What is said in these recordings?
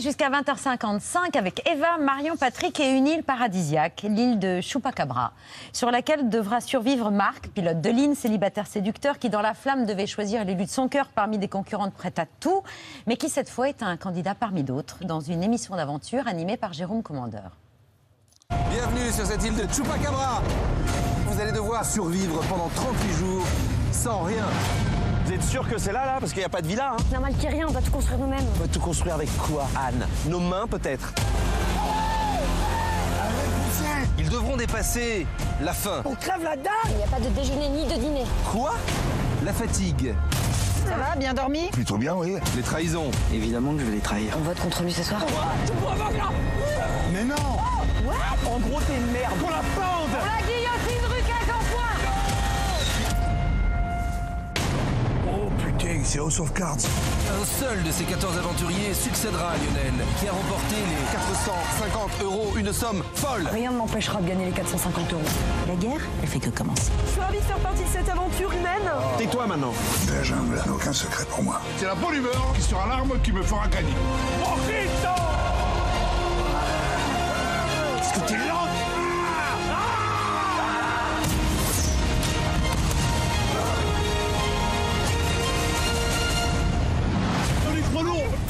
jusqu'à 20h55 avec Eva, Marion, Patrick et une île paradisiaque, l'île de Chupacabra, sur laquelle devra survivre Marc, pilote de ligne, célibataire séducteur, qui dans la flamme devait choisir l'élu de son cœur parmi des concurrentes prêtes à tout, mais qui cette fois est un candidat parmi d'autres, dans une émission d'aventure animée par Jérôme Commandeur. Bienvenue sur cette île de Chupacabra. Vous allez devoir survivre pendant 38 jours sans rien. Êtes sûr que c'est là, là Parce qu'il n'y a pas de villa, hein Normal qu'il y ait rien, on va tout construire nous-mêmes. On va tout construire avec quoi, Anne? Nos mains, peut-être? Ils devront dépasser la faim. On crève la dalle Il n'y a pas de déjeuner ni de dîner. Quoi? La fatigue. Ça va, bien dormi? Plutôt bien, oui. Les trahisons. Évidemment que je vais les trahir. On vote contre lui ce soir Mais non En gros, t'es une merde. Pour la pente C'est House of Cards. Un seul de ces 14 aventuriers succédera à Lionel, qui a remporté les 450 euros, une somme folle. Rien ne m'empêchera de gagner les 450 euros. La guerre, elle fait que commencer. Je suis ravie de faire partie de cette aventure humaine Tais-toi maintenant. La jungle n'a aucun secret pour moi. C'est la bonne humeur qui sera l'arme qui me fera gagner. Est-ce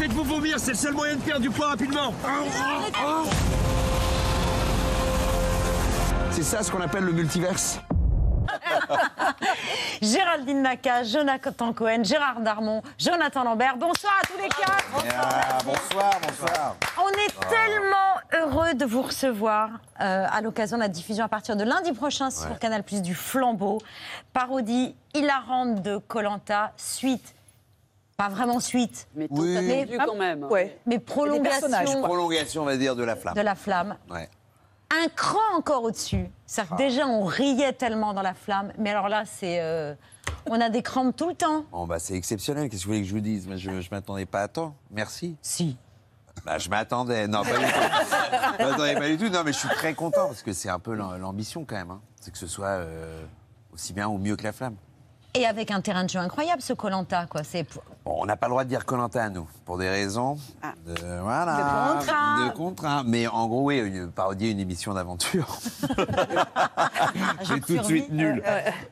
Faites-vous vomir, c'est le seul moyen de perdre du poids rapidement. C'est ça ce qu'on appelle le multiverse Géraldine Naka, Jonathan Cohen, Gérard Darmon, Jonathan Lambert. Bonsoir à tous les quatre. Bonsoir, bonsoir. On est tellement heureux de vous recevoir euh, à l'occasion de la diffusion à partir de lundi prochain sur Canal Plus du Flambeau. Parodie hilarante de Colanta, suite. Pas vraiment suite, Mais tout Oui. Mais- quand même. Ouais. mais prolongation Prolongation, on va dire, de la flamme. de la flamme. Ouais. Un cran encore au-dessus. C'est-à-dire que déjà, on riait tellement dans la flamme. Mais alors là, c'est. euh, on a des crampes tout le temps. Bon, bah, c'est exceptionnel. Qu'est-ce que vous voulez que je vous dise? Je ne m'attendais pas à tant. Merci. Si. Bah, je m'attendais. Non, pas du tout. Je m'attendais pas du tout. Non, mais je suis très content parce que c'est un peu l'am- l'ambition quand même. hein. C'est que ce soit euh, aussi bien ou mieux que la flamme. Et avec un terrain de jeu incroyable, ce Colanta, quoi. C'est pour- on n'a pas le droit de dire Colanta à nous, pour des raisons Ah. de, voilà, De contrat. de contrat. Mais en gros, oui, une parodier une émission d'aventure. C'est tout de suite nul.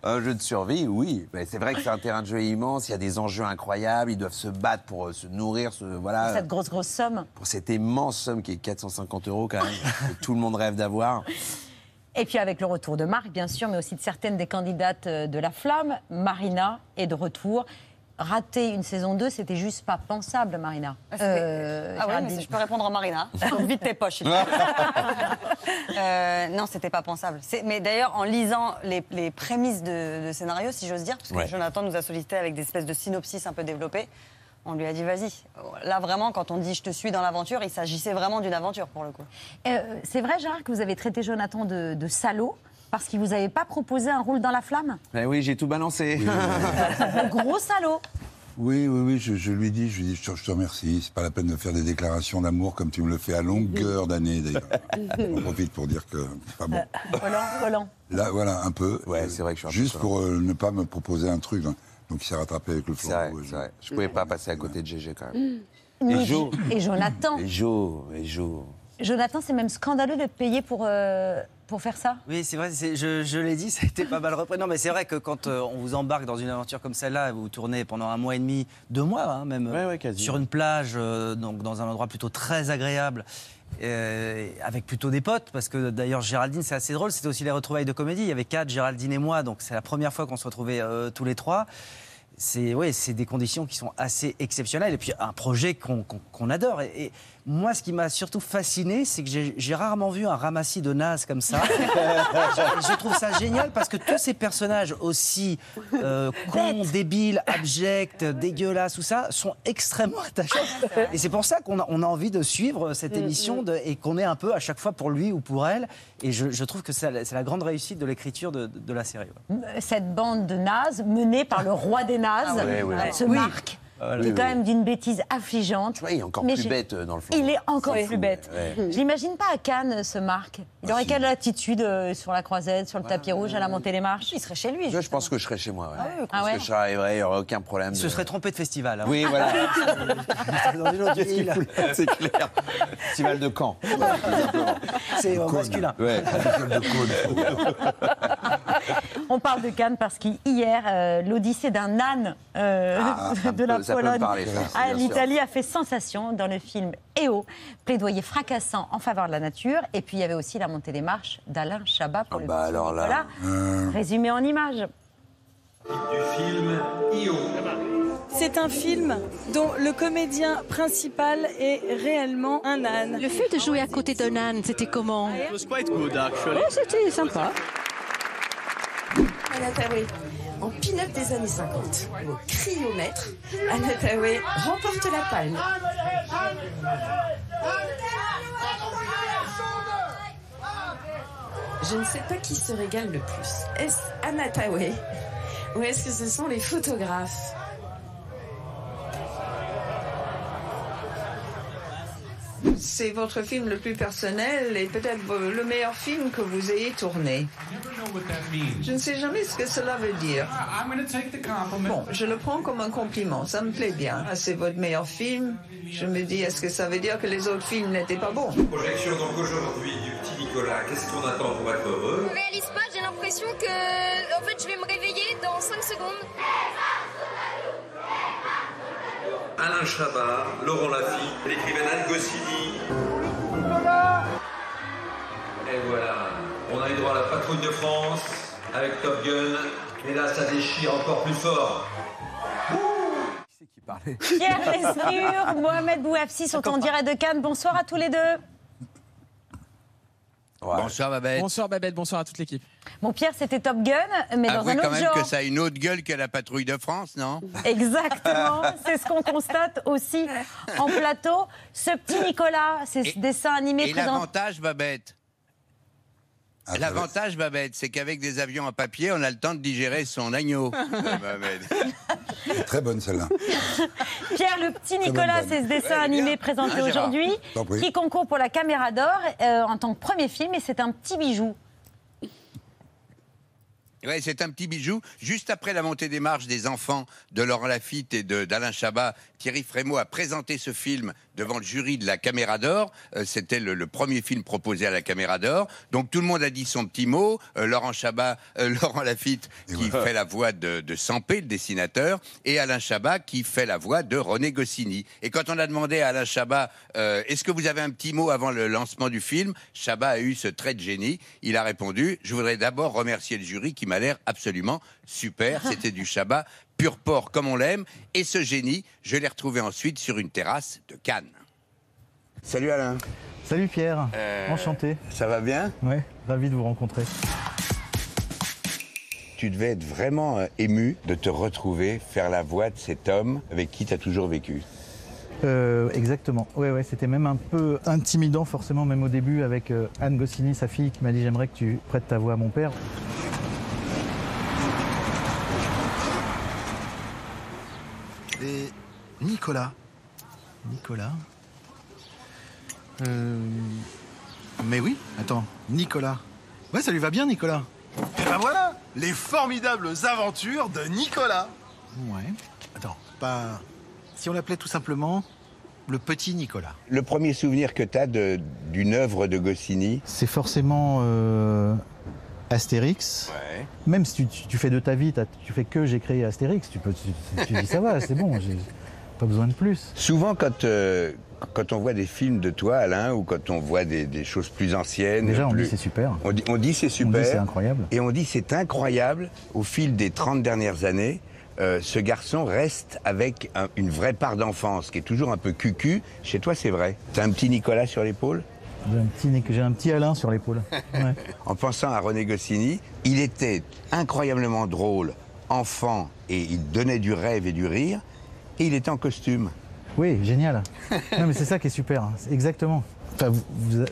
Un jeu de survie, oui. Mais c'est vrai que c'est un terrain de jeu immense. Il y a des enjeux incroyables. Ils doivent se battre pour euh, se nourrir, se, voilà, cette grosse, grosse somme. pour cette immense somme qui est 450 euros quand même, que tout le monde rêve d'avoir. Et puis avec le retour de Marc, bien sûr, mais aussi de certaines des candidates euh, de la flamme, Marina est de retour. Rater une saison 2, c'était juste pas pensable, Marina. Ah, Euh, Ah ouais, mais je peux répondre à Marina. Vite tes poches. Euh, non, c'était pas pensable. Mais d'ailleurs, en lisant les, les prémices de, de scénario, si j'ose dire, parce que Ouais. Jonathan nous a sollicité avec des espèces de synopsis un peu développés, on lui a dit vas-y. Là, vraiment, quand on dit je te suis dans l'aventure, il s'agissait vraiment d'une aventure pour le coup. Euh, c'est vrai, Gérard, que vous avez traité Jonathan de, de salaud parce qu'il vous avait pas proposé un rôle dans la flamme? Ben oui, j'ai tout balancé. Gros salaud Oui, oui, oui, je, je lui dis, je lui dis, je, te- je te remercie. C'est pas la peine de faire des déclarations d'amour comme tu me le fais à longueur d'année, d'ailleurs. On profite pour dire que c'est pas bon. Collant, collant. Là, voilà, un peu. Ouais, Euh, c'est vrai que je suis Juste pour euh, ne pas me proposer un truc. hein. Donc il s'est rattrapé avec le flambeau. c'est vrai. Je pouvais pas passer à côté de GG quand même. Mais- Et Jo. Et Jonathan. Et Jo, et Jo. Jonathan, c'est même scandaleux d'être payé pour, euh, pour faire ça. Oui, c'est vrai, je, je l'ai dit, ça a été pas mal repris. Non, mais c'est vrai que quand euh, on vous embarque dans une aventure comme celle-là, vous tournez pendant un mois et demi, deux mois hein, même, Ouais, ouais, quasi. sur une plage, euh, donc dans un endroit plutôt très agréable, euh, avec plutôt des potes, parce que d'ailleurs Géraldine, c'est assez drôle, c'était aussi les retrouvailles de comédie. Il y avait quatre, Géraldine et moi, donc c'est la première fois qu'on se retrouvait euh, tous les trois. C'est ouais, c'est des conditions qui sont assez exceptionnelles et puis un projet qu'on adore. Et, et moi, ce qui m'a surtout fasciné, c'est que j'ai rarement vu un ramassis de nazes comme ça. je, je trouve ça génial parce que tous ces personnages aussi euh, cons, débiles, abjects, dégueulasses, tout ça, sont extrêmement attachants. Et c'est pour ça qu'on a, on a envie de suivre cette émission de- et qu'on est un peu à chaque fois pour lui ou pour elle. Et je, je trouve que c'est la, grande réussite de l'écriture de, de la série. ouais. Cette bande de nazes menée par le roi des nazes, ouais, ouais. ce Oui. Marc. Voilà. qui est quand même d'une bêtise affligeante. Tu vois, il est encore Mais plus bête euh, dans le fond. Il est encore plus fou, bête. ouais. Je l'imagine pas à Cannes, ce Marc. Il aurait si. quelle attitude euh, sur la croisette, sur le tapis rouge, à la montée des marches? Il serait chez lui. Je pense que je serais chez moi. Ouais. Ah que je arriverais, il n'y aurait aucun problème. Il se de- serait trompé de festival. hein. Oui, voilà. Dans une autre ville. c'est clair. Festival de Caen. C'est masculin. On parle de Cannes parce qu'hier, euh, l'Odyssée d'un âne euh, Ah, de la Pologne à sûr. l'Italie a fait sensation dans le film EO, plaidoyer fracassant en faveur de la nature. Et puis il y avait aussi la montée des marches d'Alain Chabat pour Ah le bah petit alors là. Nicolas. Résumé en images. Du film IO. C'est un film dont le comédien principal est réellement un âne. Le fait de jouer à côté d'un âne, c'était comment It was quite good actually. C'était sympa. En pin-up des années 50, au criomètre, Anataway remporte la palme. Je ne sais pas qui se régale le plus. Est-ce Anataway ou est-ce que ce sont les photographes? C'est votre film le plus personnel et peut-être le meilleur film que vous ayez tourné. Je ne sais jamais ce que cela veut dire. Bon, je le prends comme un compliment, ça me plaît bien. Ah, c'est votre meilleur film. Je me dis, est-ce que ça veut dire que les autres films n'étaient pas bons? Projection donc aujourd'hui du petit Nicolas. Qu'est-ce qu'on attend pour être heureux? Je réalise pas, j'ai l'impression que en fait je vais me réveiller dans 5 secondes. Alain Chabat, Laurent Lafitte, l'écrivaine Anne Goscinny. Et voilà, on a eu droit à la patrouille de France avec Top Gun. Et là, ça déchire encore plus fort. Pierre Lescure, Mohamed Bouafsi sont en direct de Cannes. Bonsoir à tous les deux. Bonsoir Babette. Bonsoir Babette, bonsoir à toute l'équipe. Bon, Pierre, c'était Top Gun, mais dans un quand autre même genre. que ça a une autre gueule que la patrouille de France, non Exactement, c'est ce qu'on constate aussi en plateau. Ce petit Nicolas, ces dessins animés Et présents. l'avantage, Babette Ah, L'avantage, Babette, c'est qu'avec des avions à papier, on a le temps de digérer son agneau. Très bonne celle-là. Pierre, le petit Nicolas, c'est ce dessin Ouais, animé présenté Ah, aujourd'hui, qui concourt pour la Caméra d'Or euh, en tant que premier film, et c'est un petit bijou. Ouais, c'est un petit bijou. Juste après la montée des marches des enfants de Laurent Lafitte et de- d'Alain Chabat, Thierry Frémaux a présenté ce film devant le jury de la Caméra d'Or. Euh, C'était le, le premier film proposé à la Caméra d'Or. Donc tout le monde a dit son petit mot. Euh, Laurent Chabat, euh, Laurent Lafitte qui fait la voix de, de Sampé, le dessinateur, et Alain Chabat qui fait la voix de René Goscinny. Et quand on a demandé à Alain Chabat, est-ce que vous avez un petit mot avant le lancement du film Chabat a eu ce trait de génie. Il a répondu, je voudrais d'abord remercier le jury qui m'a l'air absolument super. C'était du Chabat pur porc comme on l'aime. Et ce génie, je l'ai retrouvé ensuite sur une terrasse de Cannes. Salut Alain. Salut Pierre, Euh, enchanté. Ça va bien? Ouais, ravi de vous rencontrer. Tu devais être vraiment euh, ému de te retrouver faire la voix de cet homme avec qui tu as toujours vécu. Euh, exactement. Ouais, ouais, c'était même un peu intimidant forcément, même au début, avec euh, Anne Goscinny, sa fille, qui m'a dit j'aimerais que tu prêtes ta voix à mon père. Et Nicolas. Nicolas. Euh... Mais oui, attends, Nicolas. Ouais, ça lui va bien, Nicolas. Et ben voilà, les formidables aventures de Nicolas. Ouais. Attends, pas. Si on l'appelait tout simplement le petit Nicolas. Le premier souvenir que tu as d'une œuvre de Goscinny? C'est forcément euh, Astérix. Même si tu, fais de ta vie, tu fais que j'ai créé Astérix, tu, peux, tu, tu dis ça va, c'est bon, j'ai pas besoin de plus. Souvent, quand, euh, quand on voit des films de toi, Alain, ou quand on voit des, des choses plus anciennes. Déjà, on plus- dit c'est super. On dit, on dit c'est super. c'est incroyable. Et on dit c'est incroyable. Au fil des 30 dernières années, euh, ce garçon reste avec un- une vraie part d'enfance, qui est toujours un peu cucu. Chez toi, c'est vrai. T'as un petit Nicolas sur l'épaule? J'ai un petit, Alain sur l'épaule. Ouais. En pensant à René Goscinny, il était incroyablement drôle, enfant, et il donnait du rêve et du rire, et il était en costume. Oui, génial. Non, mais c'est ça qui est super, hein. Exactement. Enfin,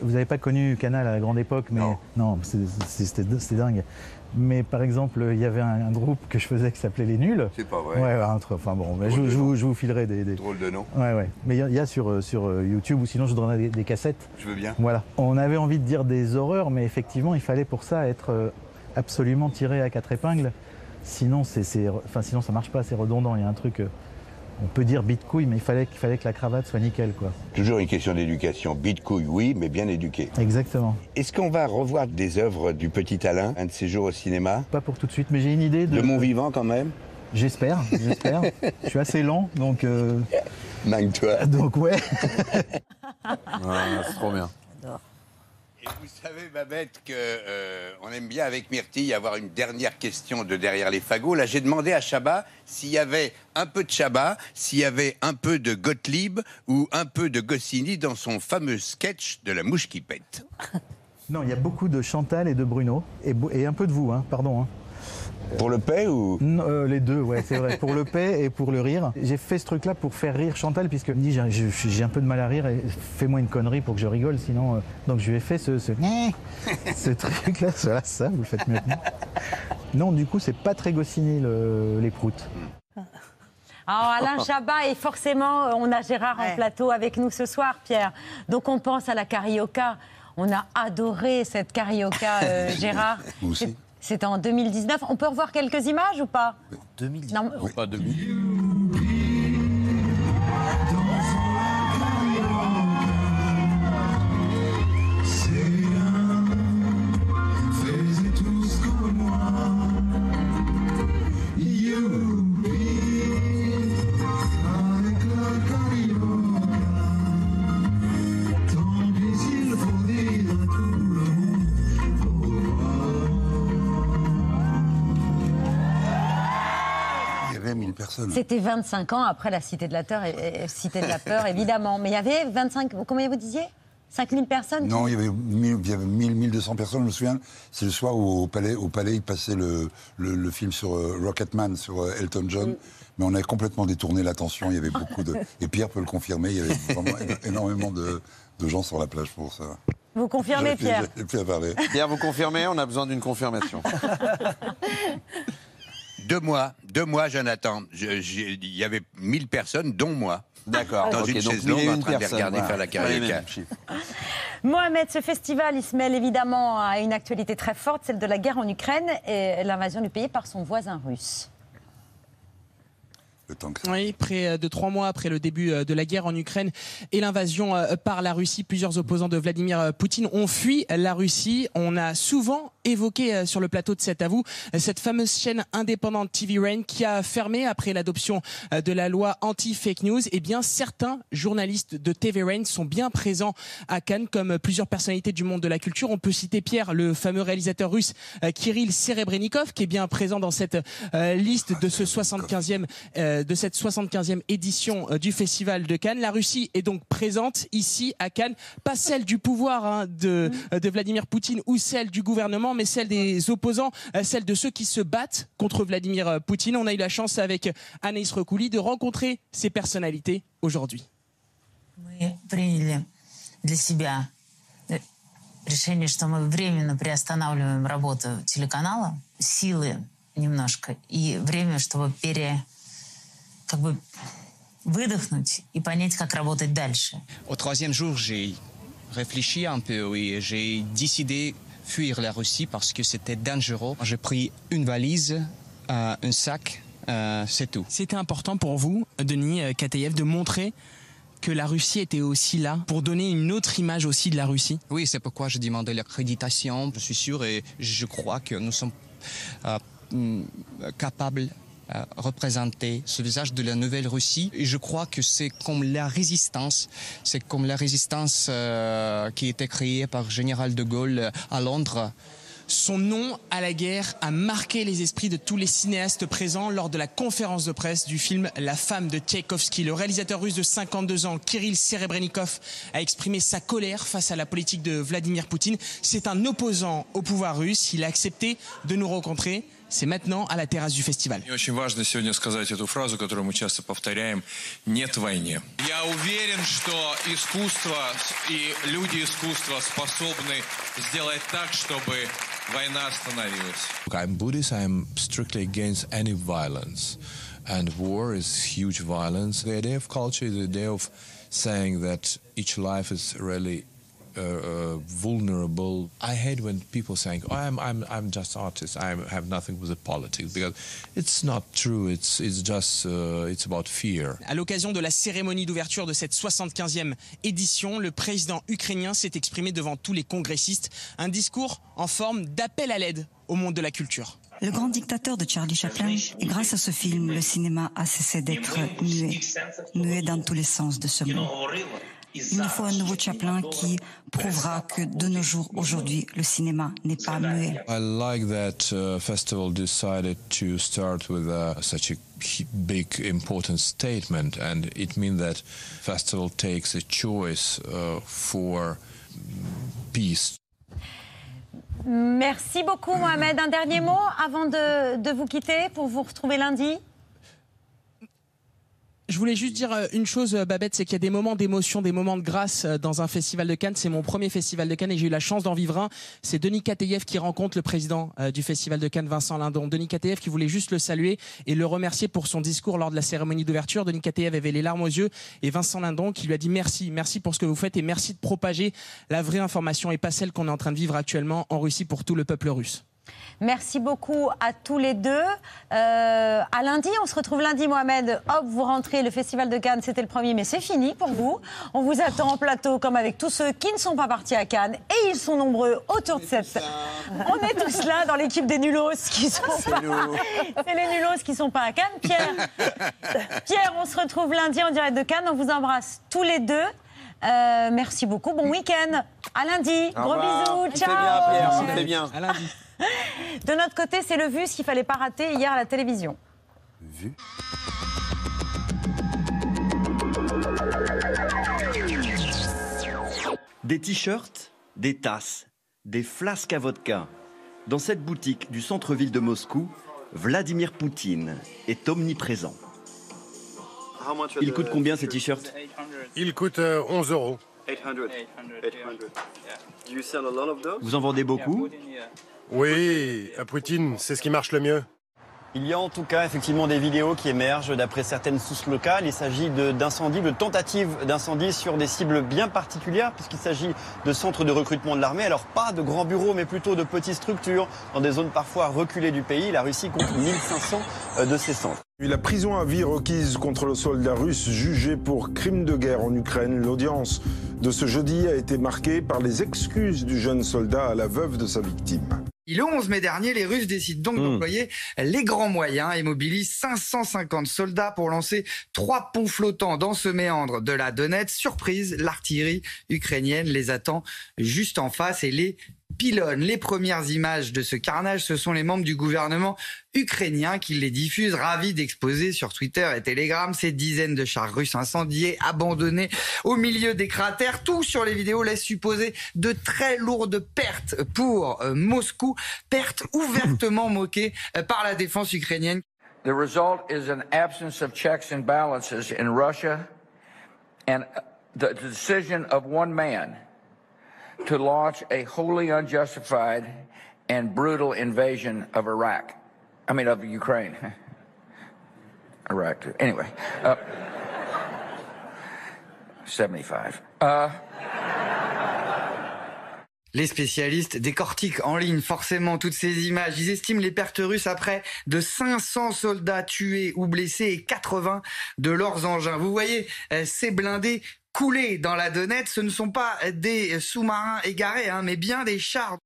vous n'avez pas connu Canal à la grande époque, mais non, c'était dingue. Mais par exemple, il y avait un, un groupe que je faisais qui s'appelait Les Nuls. C'est pas vrai. Ouais, un truc- enfin bon, mais je, vous, je vous filerai des. des- Drôle de nom. Ouais, ouais. Mais il y a- il y, a sur, euh, sur euh, YouTube ou sinon je donnerai des, des cassettes. Je veux bien. Voilà. On avait envie de dire des horreurs, mais effectivement, il fallait pour ça être euh, absolument tiré à quatre épingles. Sinon, c'est, c'est- enfin, sinon ça marche pas, c'est redondant. Il y a un truc. On peut dire bite couille, mais il fallait, qu'il fallait que la cravate soit nickel, quoi. Toujours une question d'éducation. Bite couille, oui, mais bien éduqué. Exactement. Est-ce qu'on va revoir des œuvres du petit Alain, un de ces jours au cinéma? Pas pour tout de suite, mais j'ai une idée de. De mon vivant quand même? J'espère, j'espère. je suis assez lent, donc. euh, Manque-toi. Donc ouais. c'est trop bien. Vous savez, Babette, que euh, aime bien avec Myrtille avoir une dernière question de derrière les fagots. Là, j'ai demandé à Chabat s'il y avait un peu de Chabat, s'il y avait un peu de Gottlieb ou un peu de Goscinny dans son fameux sketch de la mouche qui pète. Non, il y a beaucoup de Chantal et de Bruno, et un peu de vous, hein, pardon. hein. Pour le paix ou? Non, euh, Les deux, ouais, c'est vrai. Pour le paix et pour le rire. J'ai fait ce truc-là pour faire rire Chantal, puisque me dit j'ai- un peu de mal à rire, et fais-moi une connerie pour que je rigole, sinon. euh, Donc je lui ai fait ce, ce, ce truc-là, voilà, ça, vous le faites mieux que moi. Non, du coup, c'est pas très Goscinny, le- les proutes. Alors Alain Chabat et forcément, euh, on a Gérard en plateau avec nous ce soir, Pierre. Donc on pense à la carioca. On a adoré cette carioca, euh, Gérard. Moi aussi. C'était en 2019. On peut revoir quelques images ou pas? 2019 Non, oui. pas 2000. C'était 25 ans après la Cité de la Peur, et- et- Cité de la Peur évidemment. Mais il y avait 25, combien vous disiez? 5000 personnes? Non, il y avait 1000, il y avait 1000, 1200 personnes, je me souviens. C'est le soir où au Palais, au Palais il passait le, le, le film sur euh, Rocketman, sur euh, Elton John. Mais on avait complètement détourné l'attention. Il y avait beaucoup de. Et Pierre peut le confirmer, il y avait vraiment éno- énormément de, de gens sur la plage pour ça. Vous confirmez, Pierre? Pierre, vous confirmez? On a besoin d'une confirmation. Deux mois, deux mois, Jonathan. Il y avait 1000 personnes, dont moi. D'accord. Dans ok, une donc chaise longue en train de regarder voilà. faire la chiffres. Mohamed, ce festival, il se mêle évidemment à une actualité très forte, celle de la guerre en Ukraine et l'invasion du pays par son voisin russe. Le temps que Oui, près euh, de trois mois après le début euh, de la guerre en Ukraine et l'invasion euh, par la Russie, plusieurs opposants de Vladimir Poutine ont fui la Russie. On a souvent évoqué euh, sur le plateau de cet à vous euh, cette fameuse chaîne indépendante TV Rain qui a fermé après l'adoption euh, de la loi anti-fake news. Eh bien, certains journalistes de TV Rain sont bien présents à Cannes, comme plusieurs personnalités du monde de la culture. On peut citer Pierre, le fameux réalisateur russe Kirill Serebrennikov, qui est bien présent dans cette liste de ce 75e euh, de cette 75e édition du Festival de Cannes. La Russie est donc présente ici à Cannes, pas celle du pouvoir hein, de, de Vladimir Poutine ou celle du gouvernement, mais celle des opposants, euh, celle de ceux qui se battent contre Vladimir euh, Poutine. On a eu la chance avec Anaïs Recouli de rencontrer ces personnalités aujourd'hui. Мы приняли для себя э, решение, что мы временно приостанавливаем работу телеканала, силы немножко и время, чтобы пере, как бы выдохнуть и понять, как работать дальше. Au troisième jour, j'ai réfléchi un peu, oui. J'ai décidé fuir la Russie parce que c'était dangereux. J'ai pris une valise, euh, un sac, euh, c'est tout. C'était important pour vous, Denis euh, Katayev, de montrer que la Russie était aussi là pour donner une autre image aussi de la Russie? Oui, c'est pourquoi je demandais l'accréditation. Je suis sûr et je crois que nous sommes euh, mm, capables représenter ce visage de la nouvelle Russie. Et je crois que c'est comme la résistance, c'est comme la résistance euh, qui été créée par général de Gaulle euh, à Londres. Son nom à la guerre a marqué les esprits de tous les cinéastes présents lors de la conférence de presse du film La femme de Tchaïkovski. Le réalisateur russe de 52 ans, Kirill Serebrennikov, a exprimé sa colère face à la politique de Vladimir Poutine. C'est un opposant au pouvoir russe. Il a accepté de nous rencontrer. C'est maintenant à la terrasse du festival. Мне очень важно сегодня сказать эту фразу, которую мы часто повторяем. Нет войне. Я уверен, что искусство и люди искусства способны сделать так, чтобы война остановилась. I'm Buddhist. I'm strictly against any violence. And war is huge violence. The idea of culture is the idea of saying that each life is really uh, uh, vulnerable. I hate when people saying, "Oh, I'm, I'm, I'm just artist. I have nothing with the politics," because it's not true. It's, it's just, uh, it's about fear. À l'occasion de la cérémonie d'ouverture de cette 75e édition, le président ukrainien s'est exprimé devant tous les congressistes, un discours en forme d'appel à l'aide au monde de la culture. Le grand dictateur de Charlie Chaplin, et grâce à ce film, le cinéma a cessé d'être muet, muet dans tous les sens de ce mot. Il nous faut un nouveau Chaplin qui prouvera que de nos jours, aujourd'hui, le cinéma n'est pas muet. I like that uh, festival decided to start with uh, such a big, important statement, and it means that festival takes a choice uh, for peace. Merci beaucoup, Mohamed. Un dernier mot avant de, de vous quitter pour vous retrouver lundi? Je voulais juste dire euh, une chose, euh, Babette, c'est qu'il y a des moments d'émotion, des moments de grâce euh, dans un festival de Cannes. C'est mon premier festival de Cannes et j'ai eu la chance d'en vivre un. C'est Denis Kateyev qui rencontre le président du festival de Cannes, Vincent Lindon. Denis Kateyev qui voulait juste le saluer et le remercier pour son discours lors de la cérémonie d'ouverture. Denis Kateyev avait les larmes aux yeux et Vincent Lindon qui lui a dit merci, merci pour ce que vous faites et merci de propager la vraie information et pas celle qu'on est en train de vivre actuellement en Russie pour tout le peuple russe. Merci beaucoup à tous les deux. Euh, à lundi, on se retrouve lundi, Mohamed. Hop, vous rentrez. Le Festival de Cannes, c'était le premier, mais c'est fini pour vous. On vous attend en plateau, comme avec tous ceux qui ne sont pas partis à Cannes. Et ils sont nombreux autour de cette. On est tous là dans l'équipe des Nulos qui sont. pas- C'est les Nulos qui sont pas à Cannes. Pierre, Pierre, on se retrouve lundi en direct de Cannes. On vous embrasse tous les deux. Euh, merci beaucoup. Bon week-end. À lundi. Au Gros revoir. bisous. Ciao. bien, Pierre, fais bien. À lundi. De notre côté, c'est le vu, ce qu'il fallait pas rater hier à la télévision. Vu Des t-shirts, des tasses, des flasques à vodka. Dans cette boutique du centre-ville de Moscou, Vladimir Poutine est omniprésent. Il coûte combien ces t-shirts? Il coûte euh, 11 euros. Vous en vendez beaucoup? Oui, à Poutine, c'est ce qui marche le mieux. Il y a en tout cas effectivement des vidéos qui émergent d'après certaines sources locales. Il s'agit d'incendies, de, tentatives d'incendies sur des cibles bien particulières puisqu'il s'agit de centres de recrutement de l'armée. Alors pas de grands bureaux mais plutôt de petites structures dans des zones parfois reculées du pays. La Russie compte 1500 euh, de ces centres. La prison à vie requise contre le soldat russe jugé pour crime de guerre en Ukraine. L'audience de ce jeudi a été marquée par les excuses du jeune soldat à la veuve de sa victime. Le 11 mai dernier, les Russes décident donc d'employer les grands moyens et mobilisent 550 soldats pour lancer trois ponts flottants dans ce méandre de la Donetsk. Surprise, l'artillerie ukrainienne les attend juste en face et les pilonne. Les premières images de ce carnage, ce sont les membres du gouvernement ukrainien qui les diffusent, ravis d'exposer sur Twitter et Telegram ces dizaines de chars russes incendiés, abandonnés au milieu des cratères. Tout sur les vidéos laisse supposer de très lourdes pertes pour euh, Moscou, pertes ouvertement moquées euh, par la défense ukrainienne. The result is an absence of checks and balances in Russia and the decision of one man to launch a wholly unjustified and brutal invasion of Iraq. I mean, of Ukraine. Iraq. Anyway, uh, 75. Uh, Les spécialistes décortiquent en ligne forcément toutes ces images. Ils estiment les pertes russes à près de 500 soldats tués ou blessés et 80 de leurs engins. Vous voyez, euh, ces blindés coulés dans la Donetsk, ce ne sont pas des sous-marins égarés, hein, mais bien des chars.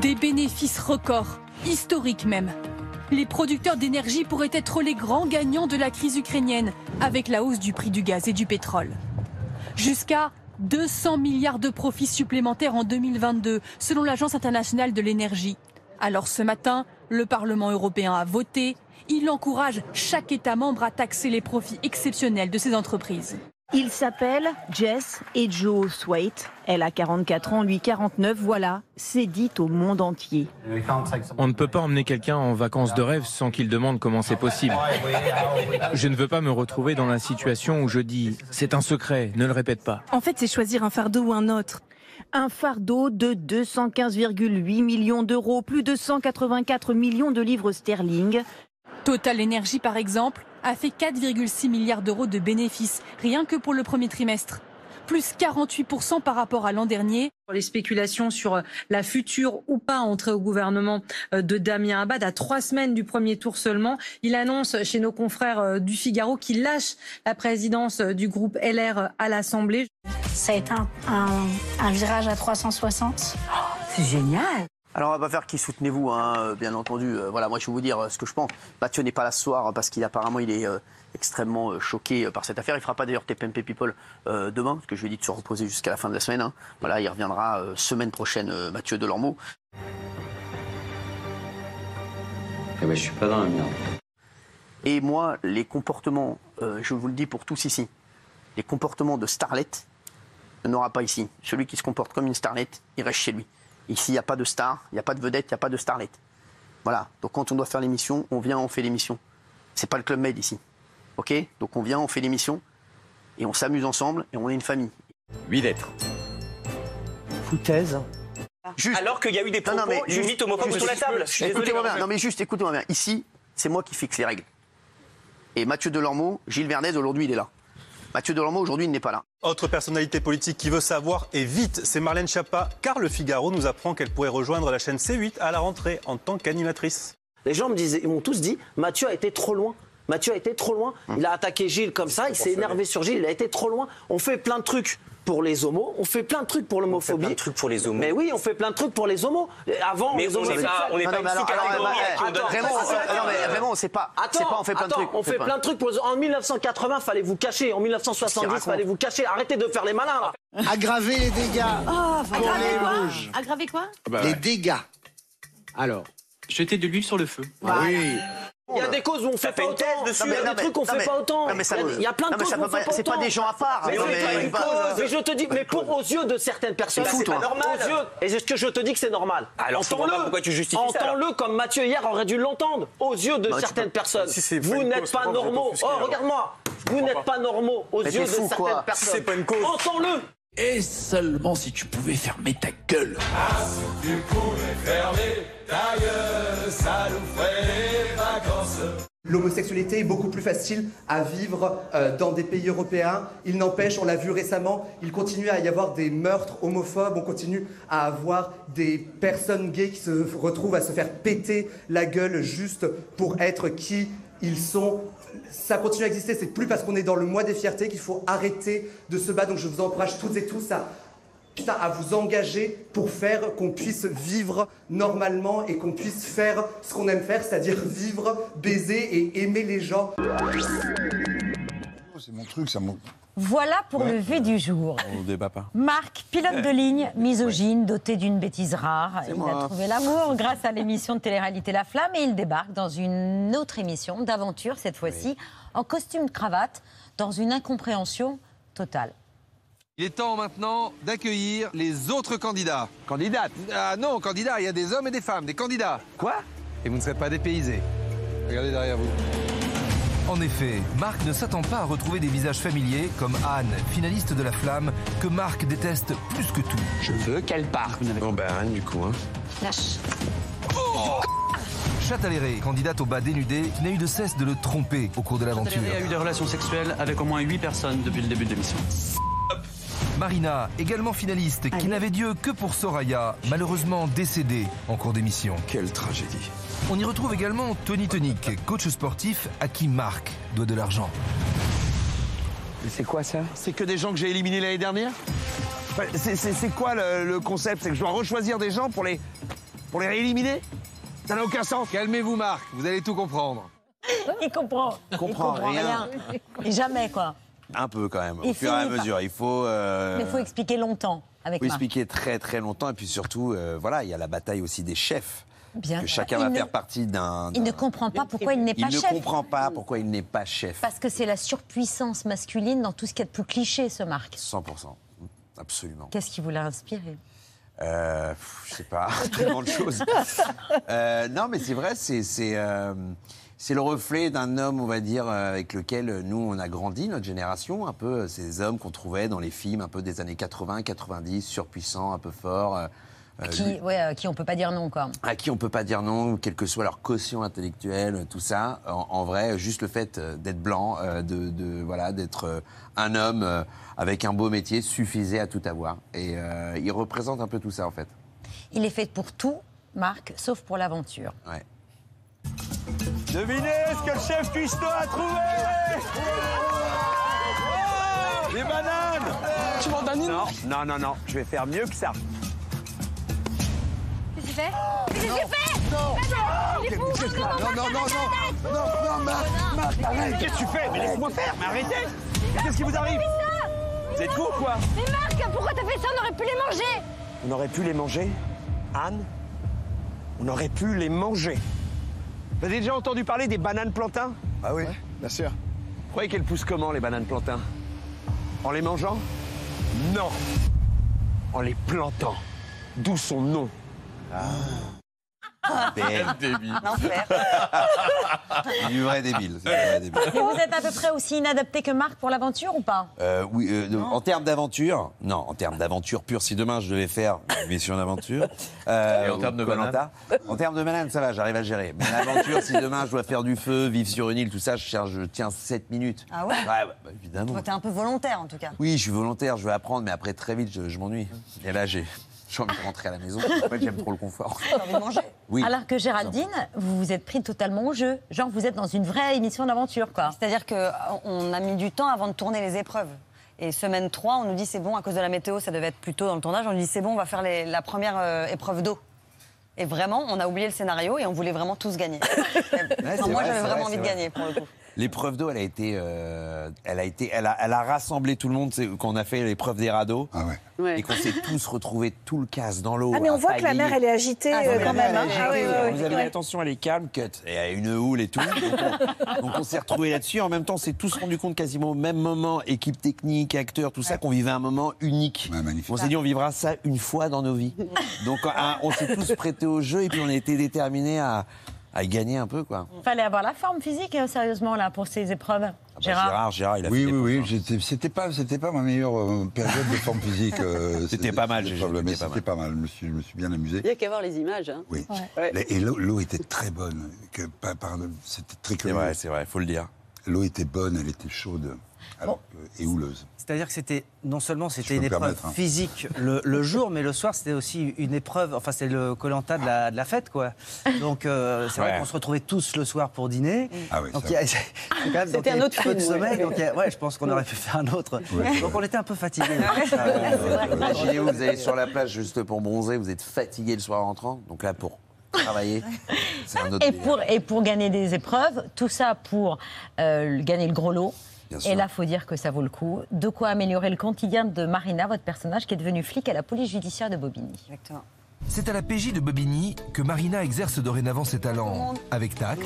Des bénéfices records, historiques même. Les producteurs d'énergie pourraient être les grands gagnants de la crise ukrainienne avec la hausse du prix du gaz et du pétrole. Jusqu'à 200 milliards de profits supplémentaires en 2022, selon l'Agence internationale de l'énergie. Alors ce matin, le Parlement européen a voté. Il encourage chaque État membre à taxer les profits exceptionnels de ces entreprises. Ils s'appellent Jess et Joe Swaite. Elle a 44 ans, lui 49. Voilà, c'est dit au monde entier. On ne peut pas emmener quelqu'un en vacances de rêve sans qu'il demande comment c'est possible. Je ne veux pas me retrouver dans la situation où je dis c'est un secret, ne le répète pas. En fait, c'est choisir un fardeau ou un autre. Un fardeau de 215,8 millions d'euros, plus de 184 millions de livres sterling. Total Energy, par exemple, a fait 4,6 milliards d'euros de bénéfices, rien que pour le premier trimestre. Plus 48% par rapport à l'an dernier. Les spéculations sur la future ou pas entrée au gouvernement euh, de Damien Abad à trois semaines du premier tour seulement. Il annonce chez nos confrères euh, du Figaro qu'il lâche la présidence euh, du groupe LR à l'Assemblée. Ça a été un, un- un virage à 360. C'est génial. Alors, on va pas faire qui soutenez-vous, hein, euh, bien entendu. Euh, voilà, moi, je vais vous dire euh, ce que je pense. Mathieu n'est pas là ce soir parce qu'il apparemment il est euh, extrêmement choqué par cette affaire. Il fera pas d'ailleurs TPMP People demain, parce que je lui ai dit de se reposer jusqu'à la fin de la semaine. hein. Voilà, il reviendra semaine prochaine, Mathieu Delormeau. Eh ben, je suis pas dans la merde. Et moi, les comportements, je vous le dis pour tous ici, les comportements de starlet, il n'y en aura pas ici. Celui qui se comporte comme une starlet, il reste chez lui. Ici, il n'y a pas de star, il n'y a pas de vedette, il n'y a pas de starlet. Voilà. Donc quand on doit faire l'émission, on vient, on fait l'émission. C'est pas le Club Med ici. OK? Donc on vient, on fait l'émission, et on s'amuse ensemble, et on est une famille. 8 lettres. Foutaise. Alors qu'il y a eu des propos limites homophobes sur la table. Je suis désolé, Écoutez-moi bien. Non, mais juste, écoutez-moi bien. Ici, c'est moi qui fixe les règles. Et Mathieu Delormeau, Gilles Verdez, aujourd'hui, il est là. Mathieu Delormeau, aujourd'hui, il n'est pas là. Autre personnalité politique qui veut savoir et vite, c'est Marlène Schiappa, car le Figaro nous apprend qu'elle pourrait rejoindre la chaîne C8 à la rentrée en tant qu'animatrice. Les gens me disaient, ils m'ont tous dit, Mathieu a été trop loin. Mathieu a été trop loin. Il a attaqué Gilles comme ça, il s'est énervé sur Gilles, il a été trop loin. On fait plein de trucs pour les homos, on fait plein de trucs pour l'homophobie. plein de trucs pour les homos. Mais oui, on fait plein de trucs pour les homos. Avant, Mais les on n'est pas- on n'est Non, pas non, une on donne- vraiment, mais vraiment, c'est pas, c'est Attends, pas, on fait plein de trucs. On fait plein de trucs pour les... En 1980, fallait vous cacher. En 1970, raconte fallait vous cacher. Arrêtez de faire les malins, là. Aggraver les dégâts Oh, pour aggraver les quoi rouges. Aggraver quoi les dégâts. Alors, jeter de l'huile sur le feu. Oui. Il y a des causes où on fait fait pas autant. Il y a Non, des mais- trucs qu'on fait mais- pas autant. non, mais ça Il y a- me- il y a plein de non, mais trucs ça qu'on fait pas c'est pas des gens à part. Mais, Non, oui, mais- pas une pas- cause. Mais je te dis, mais pour aux yeux de certaines personnes, C'est c'est normal. Aux yeux, et est-ce que je te dis que c'est normal Alors, je comprends pas pourquoi tu justifies ça, alors. Entends-le comme Mathieu hier aurait dû l'entendre. Aux yeux de certaines personnes. C'est Vous une n'êtes pas normaux. Oh, regarde-moi. Vous n'êtes pas normaux aux yeux de certaines personnes. C'est pas une cause. Entends-le. Et seulement si tu pouvais fermer ta gueule. Tu pouvais fermer ta gueule, ça nous ferait les vacances. L'homosexualité est beaucoup plus facile à vivre euh, dans des pays européens. Il n'empêche, on l'a vu récemment, il continue à y avoir des meurtres homophobes, on continue à avoir des personnes gays qui se retrouvent à se faire péter la gueule juste pour être qui ils sont. Ça continue à exister, c'est plus parce qu'on est dans le mois des fiertés qu'il faut arrêter de se battre. Donc je vous encourage toutes et tous à à vous engager pour faire qu'on puisse vivre normalement et qu'on puisse faire ce qu'on aime faire, c'est-à-dire vivre, baiser et aimer les gens. C'est mon truc, ça mon... Voilà pour le V du jour. On débat pas. Marc, pilote de ligne, misogyne, doté d'une bêtise rare. Il moi. a trouvé l'amour grâce à l'émission de télé-réalité La Flamme et il débarque dans une autre émission d'aventure, cette fois-ci, en costume cravate, dans une incompréhension totale. Il est temps maintenant d'accueillir les autres candidats. Candidates Ah non, candidats, il y a des hommes et des femmes, des candidats. Quoi? Et vous ne serez pas dépaysés. Regardez derrière vous. En effet, Marc ne s'attend pas à retrouver des visages familiers comme Anne, finaliste de la flamme, que Marc déteste plus que tout. Je veux qu'elle parte. Bon, ben, Anne, du coup, hein. Lâche. Châtelléré, candidate au bas dénudé, qui n'a eu de cesse de le tromper au cours de l'aventure. a eu des relations sexuelles avec au moins 8 personnes depuis le début de l'émission. Marina, également finaliste, qui n'avait Dieu que pour Soraya, malheureusement décédée en cours d'émission. Quelle tragédie. On y retrouve également Tony Tonic, coach sportif à qui Marc doit de l'argent. C'est quoi ça? C'est que des gens que j'ai éliminés l'année dernière? C'est- quoi le, le concept? C'est que je dois rechoisir des gens pour les, pour les rééliminer? Ça n'a aucun sens. Calmez-vous, Marc, vous allez tout comprendre. Il comprend. Il comprend rien. Et jamais, quoi. Un peu quand même, au Il fur et à mesure. Il faut. euh, Mais il faut expliquer longtemps avec faut Marc. expliquer très très longtemps. Et puis surtout, euh, voilà, il y a la bataille aussi des chefs. Bien. que chacun Il va ne- faire partie d'un. Il ne comprend pas pourquoi il n'est Il pas ne chef. comprend pas pourquoi il n'est pas chef. Parce que c'est la surpuissance masculine dans tout ce qu'il y a de plus cliché, ce Marc. 100%. Absolument. Qu'est-ce qui vous l'a inspiré? Euh, je sais pas, tellement de choses. Euh, non, mais c'est vrai, c'est c'est euh, c'est le reflet d'un homme, on va dire, euh, avec lequel nous on a grandi, notre génération, un peu ces hommes qu'on trouvait dans les films, un peu des années 80, 90, surpuissants, un peu forts. Euh, euh, qui, lui- ouais, à qui on peut pas dire non, quoi. à qui on peut pas dire non, quelle que soit leur caution intellectuelle, tout ça. En, en vrai, juste le fait euh, d'être blanc, euh, de, de- voilà, d'être euh, un homme euh, avec un beau métier suffisait à tout avoir. Et euh, il représente un peu tout ça en fait. Il est fait pour tout, Marc, sauf pour l'aventure. Ouais. Devinez ce que le chef Cuisto a trouvé Oh Des bananes Tu m'en donnes une Non, non, non, non, je vais faire mieux que ça. Qu'est-ce que tu fais Qu'est-ce que tu fais Non Non, non, non, non, non, non, Marc, Marc, arrête Qu'est-ce que tu fais Mais laisse-moi faire, mais arrêtez Qu'est-ce qui vous arrive Vous êtes fous ou quoi Mais Marc, pourquoi t'as fait ça On aurait pu les manger On aurait pu les manger Anne On aurait pu les manger. Vous avez déjà entendu parler des bananes plantains Ah oui, bien sûr. Vous croyez qu'elles poussent comment, les bananes plantains En les mangeant Non En les plantant. D'où son nom. Débile. L'enfer. Du vrai débile. c'est du vrai débile. Et vous êtes à peu près aussi inadapté que Marc pour l'aventure ou pas? Euh, oui, euh, en termes d'aventure, non, en termes d'aventure pure, si demain je devais faire une mission d'aventure. euh, Et en ou termes de Koh-Lanta, En termes de banane, ça va, j'arrive à gérer. Mais l'aventure, si demain je dois faire du feu, vivre sur une île, tout ça, je, cherche, je tiens 7 minutes. Ah ouais? Bah, évidemment. Toi, T'es un peu volontaire en tout cas. Oui, je suis volontaire, je veux apprendre, mais après très vite, je, je m'ennuie. Et là, j'ai j'ai envie de rentrer à la maison. En fait, j'aime trop le confort. T'as envie de manger Oui. Alors que Géraldine, vous vous êtes pris totalement au jeu. Genre, vous êtes dans une vraie émission d'aventure, quoi. C'est-à-dire qu'on a mis du temps avant de tourner les épreuves. Et semaine 3, on nous dit c'est bon, à cause de la météo, ça devait être plus tôt dans le tournage. On nous dit c'est bon, on va faire les- la première euh, épreuve d'eau. Et vraiment, on a oublié le scénario et on voulait vraiment tous gagner. Enfin, moi, vrai, j'avais vraiment vrai, envie de vrai. gagner pour le coup. L'épreuve d'eau, elle a été, euh, elle a été, elle a, elle a rassemblé tout le monde. C'est quand on a fait l'épreuve des radeaux Ouais. et qu'on s'est tous retrouvés tout le casse dans l'eau. Ah, mais on voit que la mer, elle est agitée Ah, euh, la quand même. hein. Ah oui, oui, oui. Vous avez Ouais. dit, attention, elle est calme, cut. Et il y a une houle et tout. Donc on, s'est retrouvés là-dessus. En même temps, on s'est tous rendu compte quasiment au même moment, équipe technique, acteurs, tout ça, qu'on vivait un moment unique. On s'est dit, on vivra ça une fois dans nos vies. Donc hein, on s'est tous prêtés au jeu et puis on a été déterminés à, à gagner un peu, quoi. Fallait avoir la forme physique, euh, sérieusement, là, pour ces épreuves. Gérard. Ah bah, Gérard, Gérard, il a oui, fait des oui, oui, c'était pas, c'était pas ma meilleure euh, période de forme physique. euh, C'était pas mal, c'était pas pas mal. Je me suis, je me suis bien amusé. Il n'y a qu'à voir les images. hein. Oui. Ouais. Et l'eau l'eau était très bonne. Que, par- par- C'était très curieux. vrai, c'est vrai, faut le dire. L'eau était bonne, elle était chaude alors et houleuse. C'est-à-dire que c'était non seulement c'était une épreuve hein. physique le, le jour, mais le soir c'était aussi une épreuve. Enfin, c'est le colanta de la, de la fête, quoi. Donc euh, c'est vrai qu'on se retrouvait tous le soir pour dîner. Ah oui, C'était un autre peu de sommeil. Donc a- ouais, je pense qu'on aurait pu faire un autre. Ouais. donc on était un peu fatigués. Imaginez-vous, vous allez sur la plage juste pour bronzer, vous êtes fatigué le soir en rentrant, donc là pour travailler, c'est un autre Et pour, et pour gagner des épreuves, tout ça pour euh, gagner le gros lot. Bien sûr. Et là, faut dire que ça vaut le coup. De quoi améliorer le quotidien de Marina, votre personnage qui est devenu flic à la police judiciaire de Bobigny. Exactement. C'est à la PJ de Bobigny que Marina exerce dorénavant ses talents avec tact,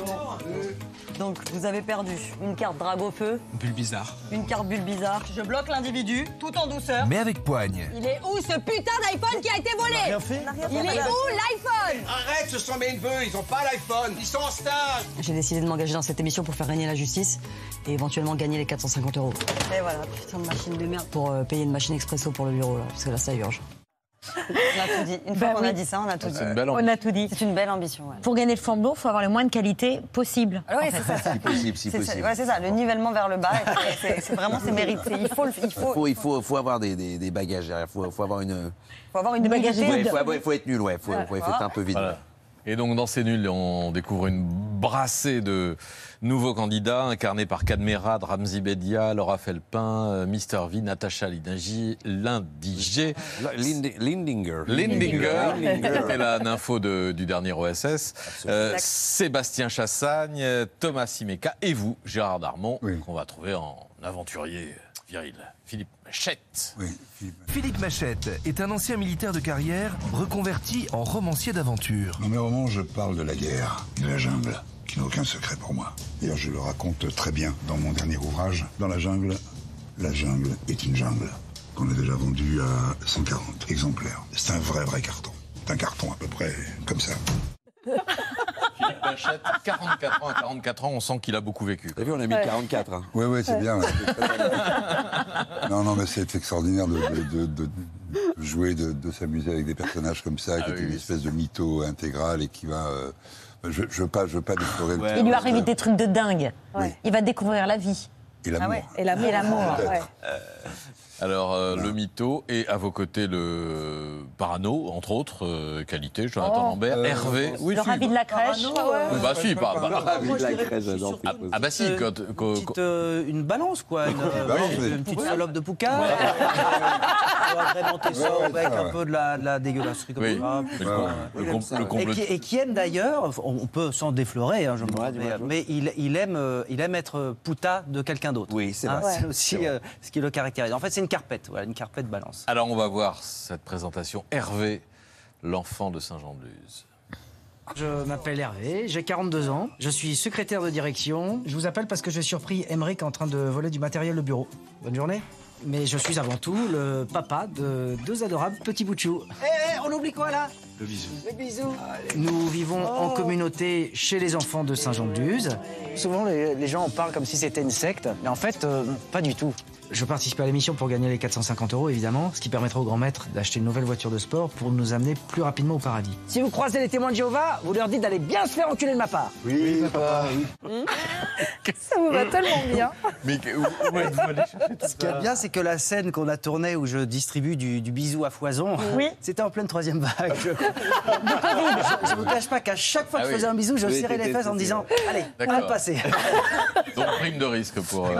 Donc vous avez perdu une carte drague au feu, Bulle bizarre. une carte bulle bizarre. Je bloque l'individu tout en douceur. mais avec poigne. Il est où ce putain d'iPhone qui a été volé rien fait. Il est où l'iPhone Arrête, ce sont mes neveux, ils ont pas l'iPhone, ils sont en stage J'ai décidé de m'engager dans cette émission pour faire régner la justice et éventuellement gagner les 450 euros. Et voilà, putain de machine de merde. Pour euh, payer une machine expresso pour le bureau, là, parce que là, ça urge. On a tout dit. Une fois Bah qu'on oui. a dit ça, on a tout dit. On a tout dit. C'est une belle ambition. Ouais. Pour gagner le flambeau, il faut avoir le moins de qualité possible. Ah ouais, fait. c'est ça. Si possible, si possible. ouais, c'est ça, le nivellement vers le bas, c'est- vraiment, c'est mérité. Il faut, le- il Il faut, il faut, faut avoir des, des, des bagages derrière, il faut, faut avoir une... faut avoir une. Ouais, il vides. faut, faut être nul, ouais, faut, faut- il faut être un peu vide. Voilà. Et donc dans ces nuls, on découvre une brassée de nouveaux candidats incarnés par Cadmerad, Ramzi Bedia, Laura Felpin, euh, Mister V, Natacha Lindinger. Lindinger, Lindinger. qui était la nympho de- du dernier OSS, euh, Sébastien Chassagne, Thomas Simeka et vous, Gérard Darmon, qu'on va trouver en aventurier. viril. Philippe Machette. Oui, Philippe. Philippe Machette est un ancien militaire de carrière reconverti en romancier d'aventure. Dans mes romans, je parle de la guerre, de la jungle, qui n'a aucun secret pour moi. D'ailleurs, je le raconte très bien dans mon dernier ouvrage. Dans la jungle, la jungle est une jungle. Qu'on a déjà vendu à 140 exemplaires. C'est un vrai, vrai carton. C'est un carton à peu près comme ça. Philippe Machette, 44 ans. À 44 ans, on sent qu'il a beaucoup vécu. T'as vu, on a mis Ouais. 44. Hein. Oui, oui, c'est bien. ouais. non, non, mais c'est extraordinaire de, de- de- de jouer, de, de s'amuser avec des personnages comme ça, qui est une espèce de mytho intégral et qui va. euh, je, je veux pas, je veux pas déflorer le Il lui arrive des trucs de dingue. Il va découvrir la vie. Et l'amour. Ah ouais. Et l'amour. Ouais. Alors, euh, le mytho et à vos côtés le parano, entre autres euh, qualités, Jonathan Oh. Lambert, Euh, Hervé. le ravi de la crèche. Bah si, pas. bah- je dirais que c'est surtout Ah, ah bah si, une quand, petite, euh, une balance, quoi. Une, euh, balance, ouais, oui. une petite salope de Pouka. Ouais. On va agrémenter ça Ouais, avec un ouais. peu de la, de la dégueulasserie comme Oui. ça. Le Puis, com- euh, le il com- aime ça. le comble- Et qui, et qui aime d'ailleurs, on peut s'en déflorer, hein, je mais, il, il aime, euh, il aime être puta de quelqu'un d'autre. Oui, c'est Hein, vrai. C'est aussi euh, ce qui le caractérise. En fait, c'est une carpette, voilà, une carpette balance. Alors, on va voir cette présentation. Hervé, l'enfant de Saint-Jean-de-Luz. Je m'appelle Hervé, j'ai 42 ans, je suis secrétaire de direction. Je vous appelle parce que j'ai surpris Emmerich en train de voler du matériel de bureau. Bonne journée. Mais je suis avant tout le papa de deux adorables petits bouts de chou. Eh, on oublie quoi là? Le bisou. Le bisou. Nous vivons en communauté chez les enfants de Saint-Jean-de-Luz. Souvent, les, les gens en parlent comme si c'était une secte, mais en fait, euh, pas du tout. Je participe à l'émission pour gagner les 450 euros, évidemment, ce qui permettra au grand maître d'acheter une nouvelle voiture de sport pour nous amener plus rapidement au paradis. Si vous croisez les témoins de Jéhovah, vous leur dites d'aller bien se faire enculer de ma part. Oui, papa. Ça vous va tellement bien. Mais Ce qui est bien, c'est que la scène qu'on a tournée où je distribue du, du bisou à foison, Oui. c'était en pleine troisième vague. Je ne vous cache pas qu'à chaque fois que Ah je oui. faisais un bisou, je serrais les fesses en me disant Allez, on va passer. Donc, prime de risque pour. euh,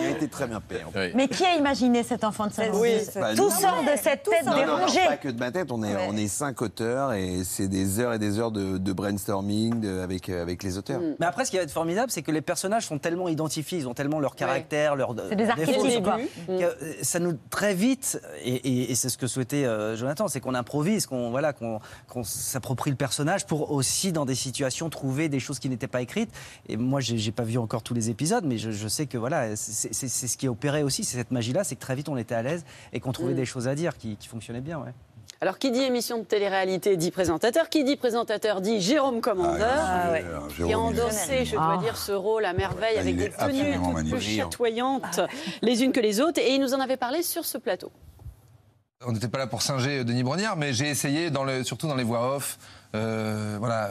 Il a été très bien payé. en fait. Mais qui a imaginé cet enfant de saint Oui, Tout sort de cette tête Non, non, non, dérangée. pas que de ma tête. On est, Ouais. on est cinq auteurs et c'est des heures et des heures de, de brainstorming de- avec, euh, avec les auteurs. Mais après, ce qui va être formidable, c'est que les personnages sont tellement identifiés, ils ont tellement leur caractère, leur C'est des archétypes, quoi, quoi. que, euh, ça nous très vite, et, et- et c'est ce que souhaitait euh, Jonathan, c'est qu'on improvise, qu'on voilà, qu'on qu'on s'approprie le personnage pour aussi dans des situations trouver des choses qui n'étaient pas écrites. Et moi, j'ai pas vu encore tous les épisodes, mais je, je sais que voilà, c'est ce qui est opéré aussi, c'est cette magie-là, c'est que très vite on était à l'aise et qu'on trouvait Mm. des choses à dire qui, qui fonctionnaient bien. Ouais. Alors, qui dit émission de télé-réalité dit présentateur. Qui dit présentateur dit Jérôme Commandeur. Ah, ouais. Qui a endossé, je dois Ah. dire, ce rôle à merveille Ah, avec des tenues toutes plus chatoyantes les unes que les autres. Et il nous en avait parlé sur ce plateau. On n'était pas là pour singer Denis Brognard, mais j'ai essayé, dans le, surtout dans les voix off. euh, voilà,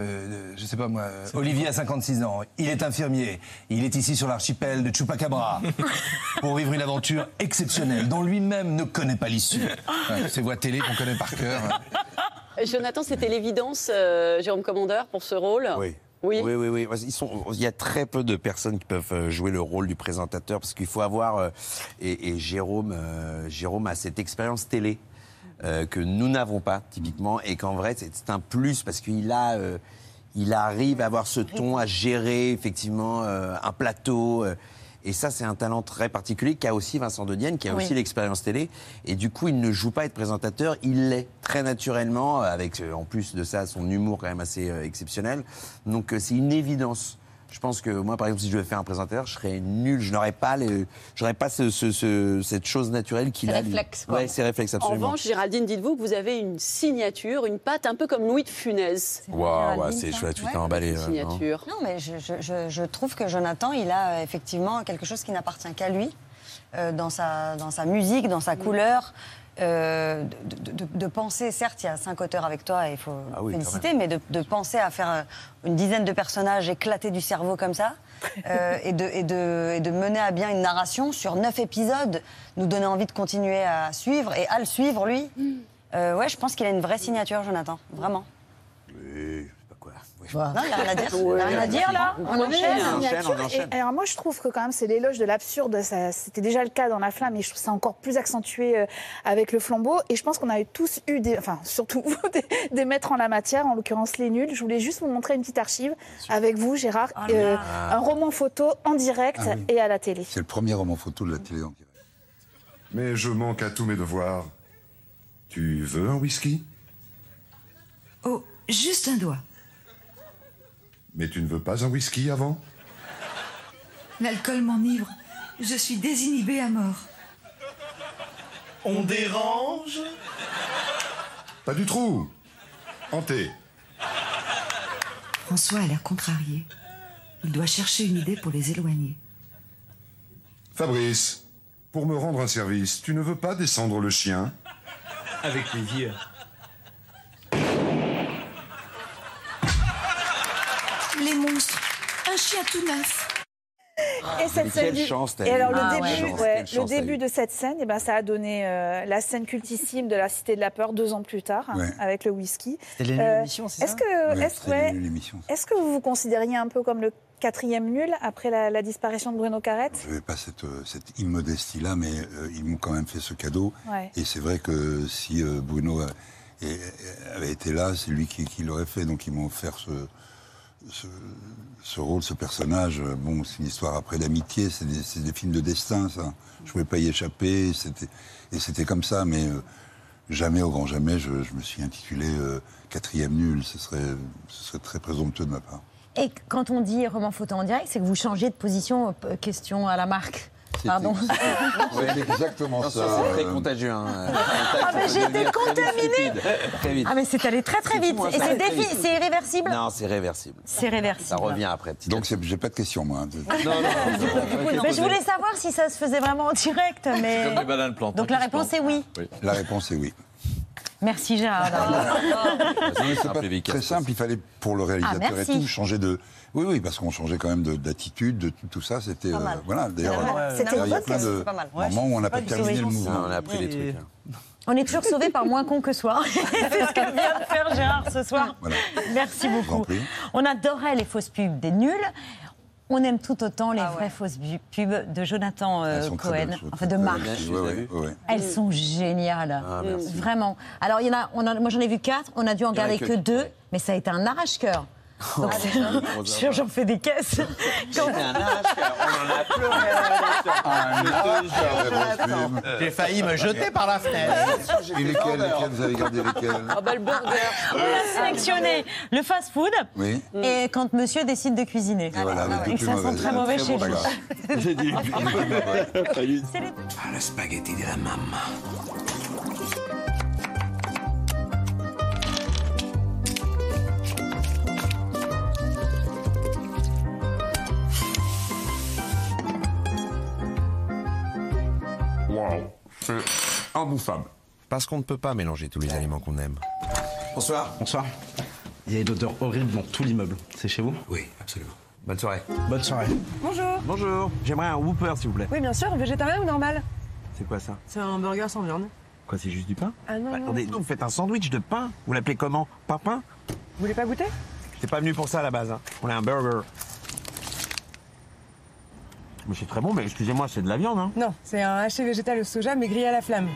euh, je sais pas moi. euh, Olivier a 56 ans, il est infirmier, il est ici sur l'archipel de Chupacabra pour vivre une aventure exceptionnelle dont lui-même ne connaît pas l'issue. Voilà, ces voix télé qu'on connaît par cœur. Jonathan, c'était l'évidence, euh, Jérôme Commandeur, pour ce rôle? Oui. Oui. Oui, oui, oui. Il y a très peu de personnes qui peuvent euh, jouer le rôle du présentateur parce qu'il faut avoir. euh, Et, Jérôme, euh, Jérôme a cette expérience télé que nous n'avons pas typiquement et qu'en vrai c'est un plus parce qu'il a. il arrive à avoir ce ton, à gérer effectivement un plateau. Et ça, c'est un talent très particulier qu'a aussi Vincent De Dienne, qui a Oui. aussi l'expérience télé. Et du coup, il ne joue pas être présentateur, il l'est très naturellement, avec euh, en plus de ça son humour quand même assez euh, exceptionnel. Donc euh, c'est une évidence. Je pense que moi, par exemple, si je devais faire un présentateur, je serais nul. Je n'aurais pas, les, j'aurais pas ce, ce- ce- cette chose naturelle qu'il a. lui. réflexes, quoi. Ouais, ces réflexes, En absolument. revanche, Géraldine, dites-vous que vous avez une signature, une patte un peu comme Louis de Funès. Waouh, c'est chouette, tu t'es emballé. non Signature. Non, mais je, je- je- je trouve que Jonathan, il a euh, effectivement quelque chose qui n'appartient qu'à lui, euh, dans, sa, dans sa musique, dans sa Mm. couleur. Euh, de, de- de penser, certes, il y a cinq auteurs avec toi, et il faut Ah oui, féliciter, mais de, de penser à faire euh, une dizaine de personnages éclatés du cerveau comme ça, euh, et, de, et, de, et de mener à bien une narration sur neuf épisodes, nous donner envie de continuer à suivre, et à le suivre, lui. Mm. Euh, ouais, je pense qu'il a une vraie signature, Jonathan, vraiment. Non, il n'y a rien à dire. Rien à là On enchaîne on enchaîne, Et- alors moi je trouve que quand même c'est l'éloge de l'absurde, c'était déjà le cas dans La Flamme et je trouve ça encore plus accentué euh, avec le flambeau et je pense qu'on a eu tous eu des, enfin surtout vous, des, des maîtres en la matière, en l'occurrence les nuls. Je voulais juste vous montrer une petite archive avec vous Gérard, Ah euh, un roman photo en direct Ah oui. et à la télé. C'est le premier roman photo de la télé en direct. mais je manque à tous mes devoirs. Tu veux un whisky? Oh, juste un doigt. Mais tu ne veux pas un whisky avant? L'alcool m'enivre. Je suis désinhibée à mort. On dérange? Pas du tout. Hanté. François a l'air contrarié. Il doit chercher une idée pour les éloigner. Fabrice, pour me rendre un service, tu ne veux pas descendre le chien? Avec plaisir. Un chien tout neuf. Et cette scène quelle du- chance t'as Et alors le Ah début, ouais. Quelle chance, ouais, quelle le début de cette scène, eh ben, ça a donné euh, la scène cultissime de la Cité de la Peur deux ans plus tard, hein, Ouais. avec le whisky. C'était les nuls l'émission, c'est Est-ce ça que, Ouais, est-ce, est-ce que vous vous considériez un peu comme le quatrième nul après la, la disparition de Bruno Carrette? Je n'avais pas cette, euh, cette immodestie-là, mais euh, ils m'ont quand même fait ce cadeau. Ouais. Et c'est vrai que si euh, Bruno et- avait été là, c'est lui qui, qui l'aurait fait. Donc ils m'ont offert ce, ce, rôle, ce personnage. Euh, Bon, c'est une histoire après l'amitié, c'est des, films de destin, ça. Je pouvais pas y échapper, et c'était comme ça, mais euh, jamais, au grand jamais, je, me suis intitulé euh, quatrième nul. Ce serait, très présomptueux de ma part. Et quand on dit roman photo en direct, c'est que vous changez de position, question à la marque. Pardon. C'est exactement Non, ça. c'est très euh, contagieux. hein. Ah, mais j'ai été contaminée Très vite. Ah, mais c'est allé très très vite. hein, Et c'est irréversible Non, c'est réversible. C'est réversible. Ça revient après. petit Donc j'ai pas de questions, moi. Non, non. Mais je voulais savoir si ça se faisait vraiment en direct. Mais... Comme des bananes plantains Donc la réponse est plantent. oui. La réponse est oui. Merci Gérard. Non, c'est très simple, il fallait pour le réalisateur Ah, et merci. tout changer de. Oui, oui, parce qu'on changeait quand même de- d'attitude, de, tout- tout ça. C'était Pas euh, mal. voilà. D'ailleurs, il y a plein de moments où on n'a pas terminé le mouvement. On a appris des trucs. hein. On est toujours sauvé par moins con que soi. c'est ce que vient de faire Gérard ce soir. Merci beaucoup. On adorait les fausses pubs des nuls. On aime tout autant les Ah vraies fausses pubs de Jonathan euh, Cohen, enfin de Marc. belles. Ouais, ouais, ouais, ouais. Elles sont géniales, Ah, vraiment. Alors il y en a, on a- moi j'en ai vu quatre, on a dû en garder que- que deux, ouais. mais ça a été un arrache-cœur. Donc, Ah, suis sûre, j'en fais des caisses. Quand- C'était un arrache-cœur. On en a pleuré à la lecture. J'ai failli me jeter par la fenêtre. Et lesquels, lesquels Vous avez gardé lesquels Ah bah le burger. On a sélectionné le fast-food Oui. et quand monsieur décide de cuisiner. Et voilà, Et les que ça sent très mauvais chez dit. C'est les- Ah, le spaghetti de la maman. Imbouffable. Parce qu'on ne peut pas mélanger tous les aliments qu'on aime. Bonsoir. Bonsoir. Il y a une odeur horrible dans tout l'immeuble. C'est chez vous Oui, absolument. Bonne soirée. Bonne soirée. Bonjour. Bonjour. J'aimerais un Whooper, s'il vous plaît. Oui, bien sûr, végétarien ou normal C'est quoi ça C'est un burger sans viande. Quoi, c'est juste du pain Ah non, Bah, non. Attendez, vous faites un sandwich de pain Vous l'appelez comment Pas pain Vous voulez pas goûter T'es pas venu pour ça à la base, hein. On a un burger. Mais c'est très bon, mais excusez-moi, c'est de la viande, hein Non, c'est un haché végétal au soja mais grillé à la flamme.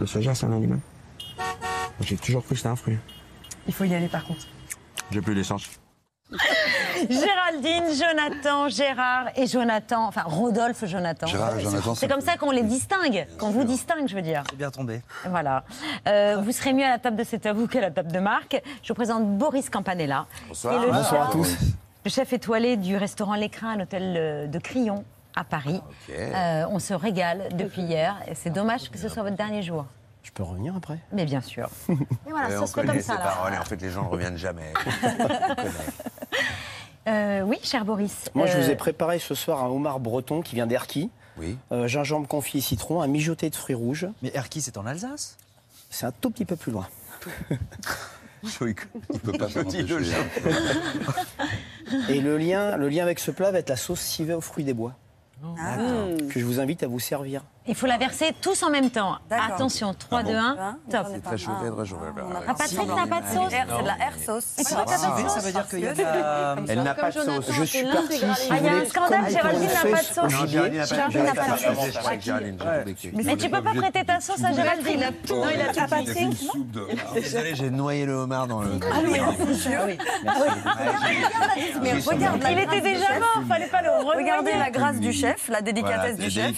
Le soja, c'est un animal. J'ai toujours cru que c'était un fruit. Il faut y aller par contre. J'ai plus d'essence. Géraldine, Jonathan, Gérard et Jonathan, enfin Rodolphe, Jonathan. Gérard et Jonathan, C'est c'est comme ça qu'on les distingue, qu'on vous distingue, je veux dire. C'est bien tombé. Voilà. Euh, vous serez mieux à la table de C'est à vous qu'à la table de Marc. Je vous présente Boris Campanella. Bonsoir. Et le Bonsoir chef- à tous. Le chef étoilé du restaurant L'Écrin à l'hôtel euh, de Crillon à Paris. Ok. Euh, on se régale depuis hier. C'est dommage que ce soit votre dernier jour. Je peux revenir après? Mais bien sûr. Et voilà, Ouais, ça on se fait connaît comme ces ça. là. paroles et en fait les gens ne reviennent jamais. Euh, oui, cher Boris. Moi, je vous Euh, ai préparé ce soir un homard breton qui vient d'Erquy. Oui. Euh, gingembre confit et citron, un mijoté de fruits rouges. Mais Erquy, c'est en Alsace? C'est un tout petit peu plus loin. Il peut pas. Et le lien, le lien avec ce plat va être la sauce civée aux fruits des bois. Ah. Que je vous invite à vous servir. Il faut la verser tous en même temps. Attention, 3, 2, 1, top. C'est très chaud, très chaud. Ah, Patrick n'a pas de sauce C'est de la air sauce. Et t'as pas de Ça sauce veut dire qu'il y a de la... Elle n'a pas de sauce. Je suis parti, si Ah, il y a un scandale, Géraldine n'a pas de sauce. Géraldine n'a pas de sauce. sauce. Mais tu peux pas prêter ta sauce à Géraldine. Non, il a il tout de- Désolé, j'ai noyé le homard dans le. Ah oui, Mais regarde, Il était déjà mort, fallait pas le Regardez la grâce du chef, la délicatesse Voilà, du chef.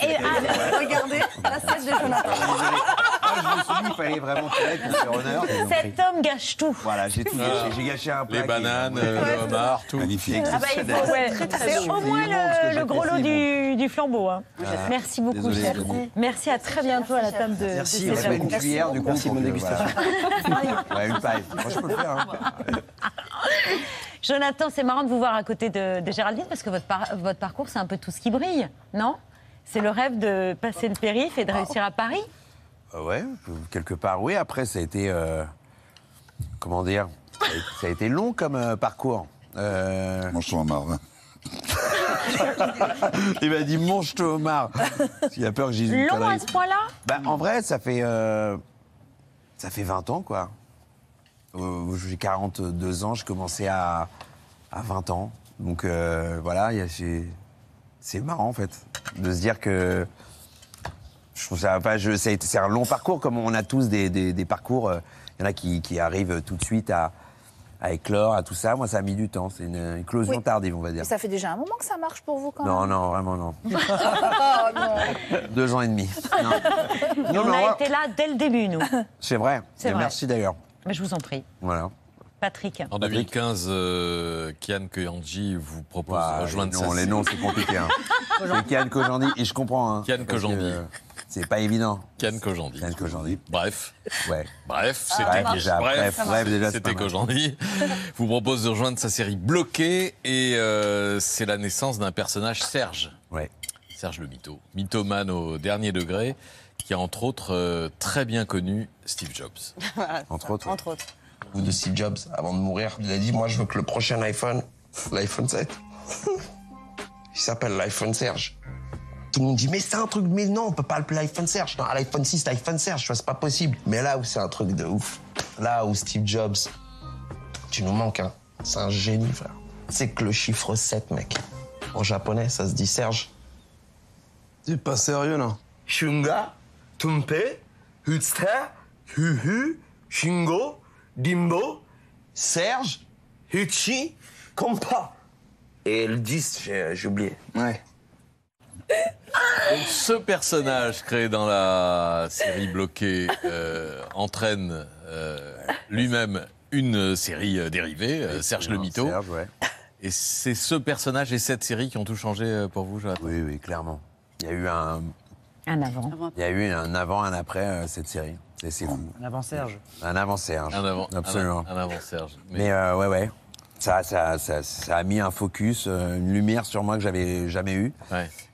Ah, regardez l'assiette de Jonathan. Moi, je me suis dit, il fallait vraiment tirer pour faire honneur. Cet homme gâche tout. Voilà, j'ai tout gâché. J'ai gâché un plat. Les qui- bananes, euh, le homard, tout. Magnifique. Ah bah, il faut, ouais. C'est au moins le, le gros lot du, du flambeau. hein. Merci beaucoup. Désolé, chef. Denis. Merci à très bientôt à la table de, Merci, de on va mettre une cuillère du coup. Merci, pour que- dégustation. voilà. Ouais, une paille. Moi, je peux le faire. hein. Jonathan, c'est marrant de vous voir à côté de, de Géraldine parce que votre, par- votre parcours, c'est un peu tout ce qui brille, non? C'est le rêve de passer le périph' et de réussir à Paris? Euh, Ouais, quelque part, oui. Après, ça a été. euh, comment dire? Ça a, été- long comme euh, parcours. Euh... Mange ton homard. Il m'a dit mange-toi homard. Il a peur que une Long à ce point-là? Bah, en vrai, ça fait. euh, ça fait 20 ans, quoi. Euh, j'ai 42 ans, j'ai commencé à, à 20 ans. Donc euh, voilà, il y a- j'ai- c'est marrant en fait de se dire que je trouve ça pas. je- C'est un long parcours, comme on a tous des, des- des parcours. euh, Il y en a qui, qui arrivent tout de suite à, à éclore, à tout ça. Moi, ça a mis du temps. C'est une éclosion Oui. tardive, on va dire. Et ça fait déjà un moment que ça marche pour vous quand Non, même. non, vraiment non. Oh, non. Deux ans et demi. Non, Et Non, on a été là dès le début, nous. c'est vrai. Vrai. Merci d'ailleurs. Mais je vous en prie. Voilà. Patrick. En 2015, euh, Kian Koyanji vous propose Ouah, de rejoindre les noms, sa les noms, c'est compliqué. Hein. c'est Kian Kojandi, et je comprends. Hein, Kian Kojandi. euh, C'est pas évident. Kian Kojandi. Kian Kojandi. Bref. Ouais. Bref, Ah, c'était bref, déjà, bref, bref, déjà, c'était. Kojandi. vous propose de rejoindre sa série Bloqué et euh, c'est la naissance d'un personnage Serge. Ouais. Serge le mytho, mythomane au dernier degré, qui a entre autres euh, très bien connu Steve Jobs. Entre autres. Entre autres. Ou de Steve Jobs, avant de mourir, il a dit Moi, je veux que le prochain iPhone, l'iPhone 7, il s'appelle l'iPhone Serge. Tout le monde dit Mais c'est un truc, mais non, on peut pas appeler l'iPhone Serge. Non, l'iPhone 6, l'iPhone Serge, c'est pas possible. Mais là où c'est un truc de ouf, là où Steve Jobs, tu nous manques, hein. C'est un génie, frère. C'est que le chiffre 7, mec, en japonais, ça se dit Serge. T'es pas sérieux, là Shunga, Tumpe, Hutster, Huhu, Shingo, Dimbo, Serge, Huchi, Kompa. Et le 10, j'ai oublié. Ouais. Donc, ce personnage créé dans la série Bloqué euh, entraîne euh, lui-même une série euh, dérivée, euh, Serge le mytho. Serge, ouais. Et c'est ce personnage et cette série qui ont tout changé pour vous, Jonathan? Oui, oui, clairement. Il y a eu un, Un avant. il y a eu un avant, un après euh, cette série. C'est fou. Un avant Serge. Un avant Serge. Un avant, Absolument. Un, un avant Serge. Mais euh, ouais, ouais. Ça, ça, ça, ça a mis un focus, euh, une lumière sur moi que j'avais jamais eu.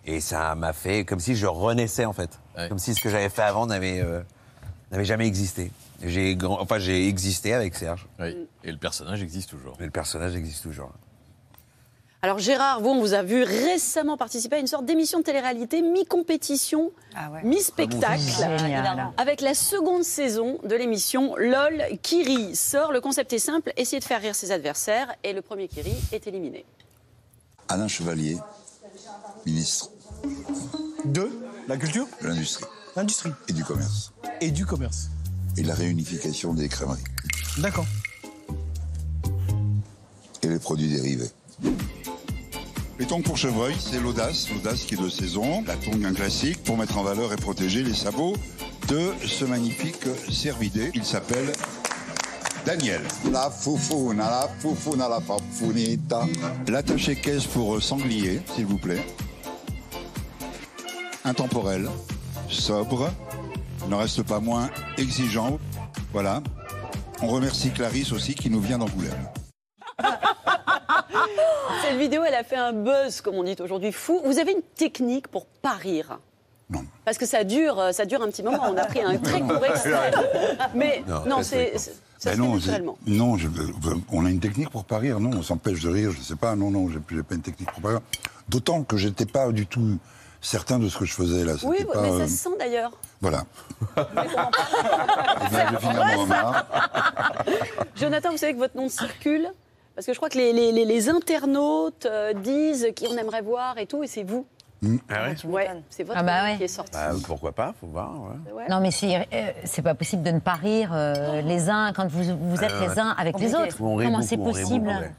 Et ça m'a fait comme si je renaissais en fait. Comme si ce que j'avais fait avant n'avait euh, n'avait jamais existé. J'ai enfin j'ai existé avec Serge. Oui. Et le personnage existe toujours. Et le personnage existe toujours. Alors Gérard, vous, on vous a vu récemment participer à une sorte d'émission de télé-réalité mi-compétition, mi-spectacle, Génial. avec la seconde saison de l'émission LOL qui rit. Sort, le concept est simple, essayer de faire rire ses adversaires et le premier qui rit est éliminé. Alain Chevalier, ministre De la culture de l'industrie L'industrie. et du commerce Et du commerce. et de la réunification des crèmeries D'accord. et les produits dérivés. Les tongs pour chevreuil, c'est l'audace, l'audace qui est de saison, la tongue un classique pour mettre en valeur et protéger les sabots de ce magnifique cervidé. Il s'appelle Daniel. La foufouna, la foufouna, la fafounita. L'attaché caisse pour sanglier, s'il vous plaît. Intemporel, sobre, n'en reste pas moins exigeant. Voilà. On remercie Clarisse aussi qui nous vient d'Angoulême. Cette vidéo, elle a fait un buzz, comme on dit aujourd'hui, fou. Vous avez une technique pour pas rire Non. Parce que ça dure, euh, ça dure un petit moment. On a pris un très court extrait. Mais non, c'est c'est- ça Ben non, non je- on a une technique pour pas rire, non, on s'empêche de rire, je sais pas, non, non, j'ai pas une technique pour pas rire. D'autant que j'étais pas du tout certain de ce que je faisais là. Oui, c'était mais pas, ça euh, se sent d'ailleurs. Voilà. Eh bien, je vais finir mon homard. Jonathan, vous savez que votre nom circule Parce que je crois que les, les- les- les internautes euh, disent qui on aimerait voir et tout, et c'est vous. Ah ouais Ouais, c'est votre Ah bah ouais. qui est sorti. Bah, pourquoi pas, faut voir. ouais. Ouais. Non, mais c'est euh, c'est pas possible de ne pas rire euh, les uns quand vous, vous êtes les uns avec les autres. Comment c'est on rit possible beaucoup.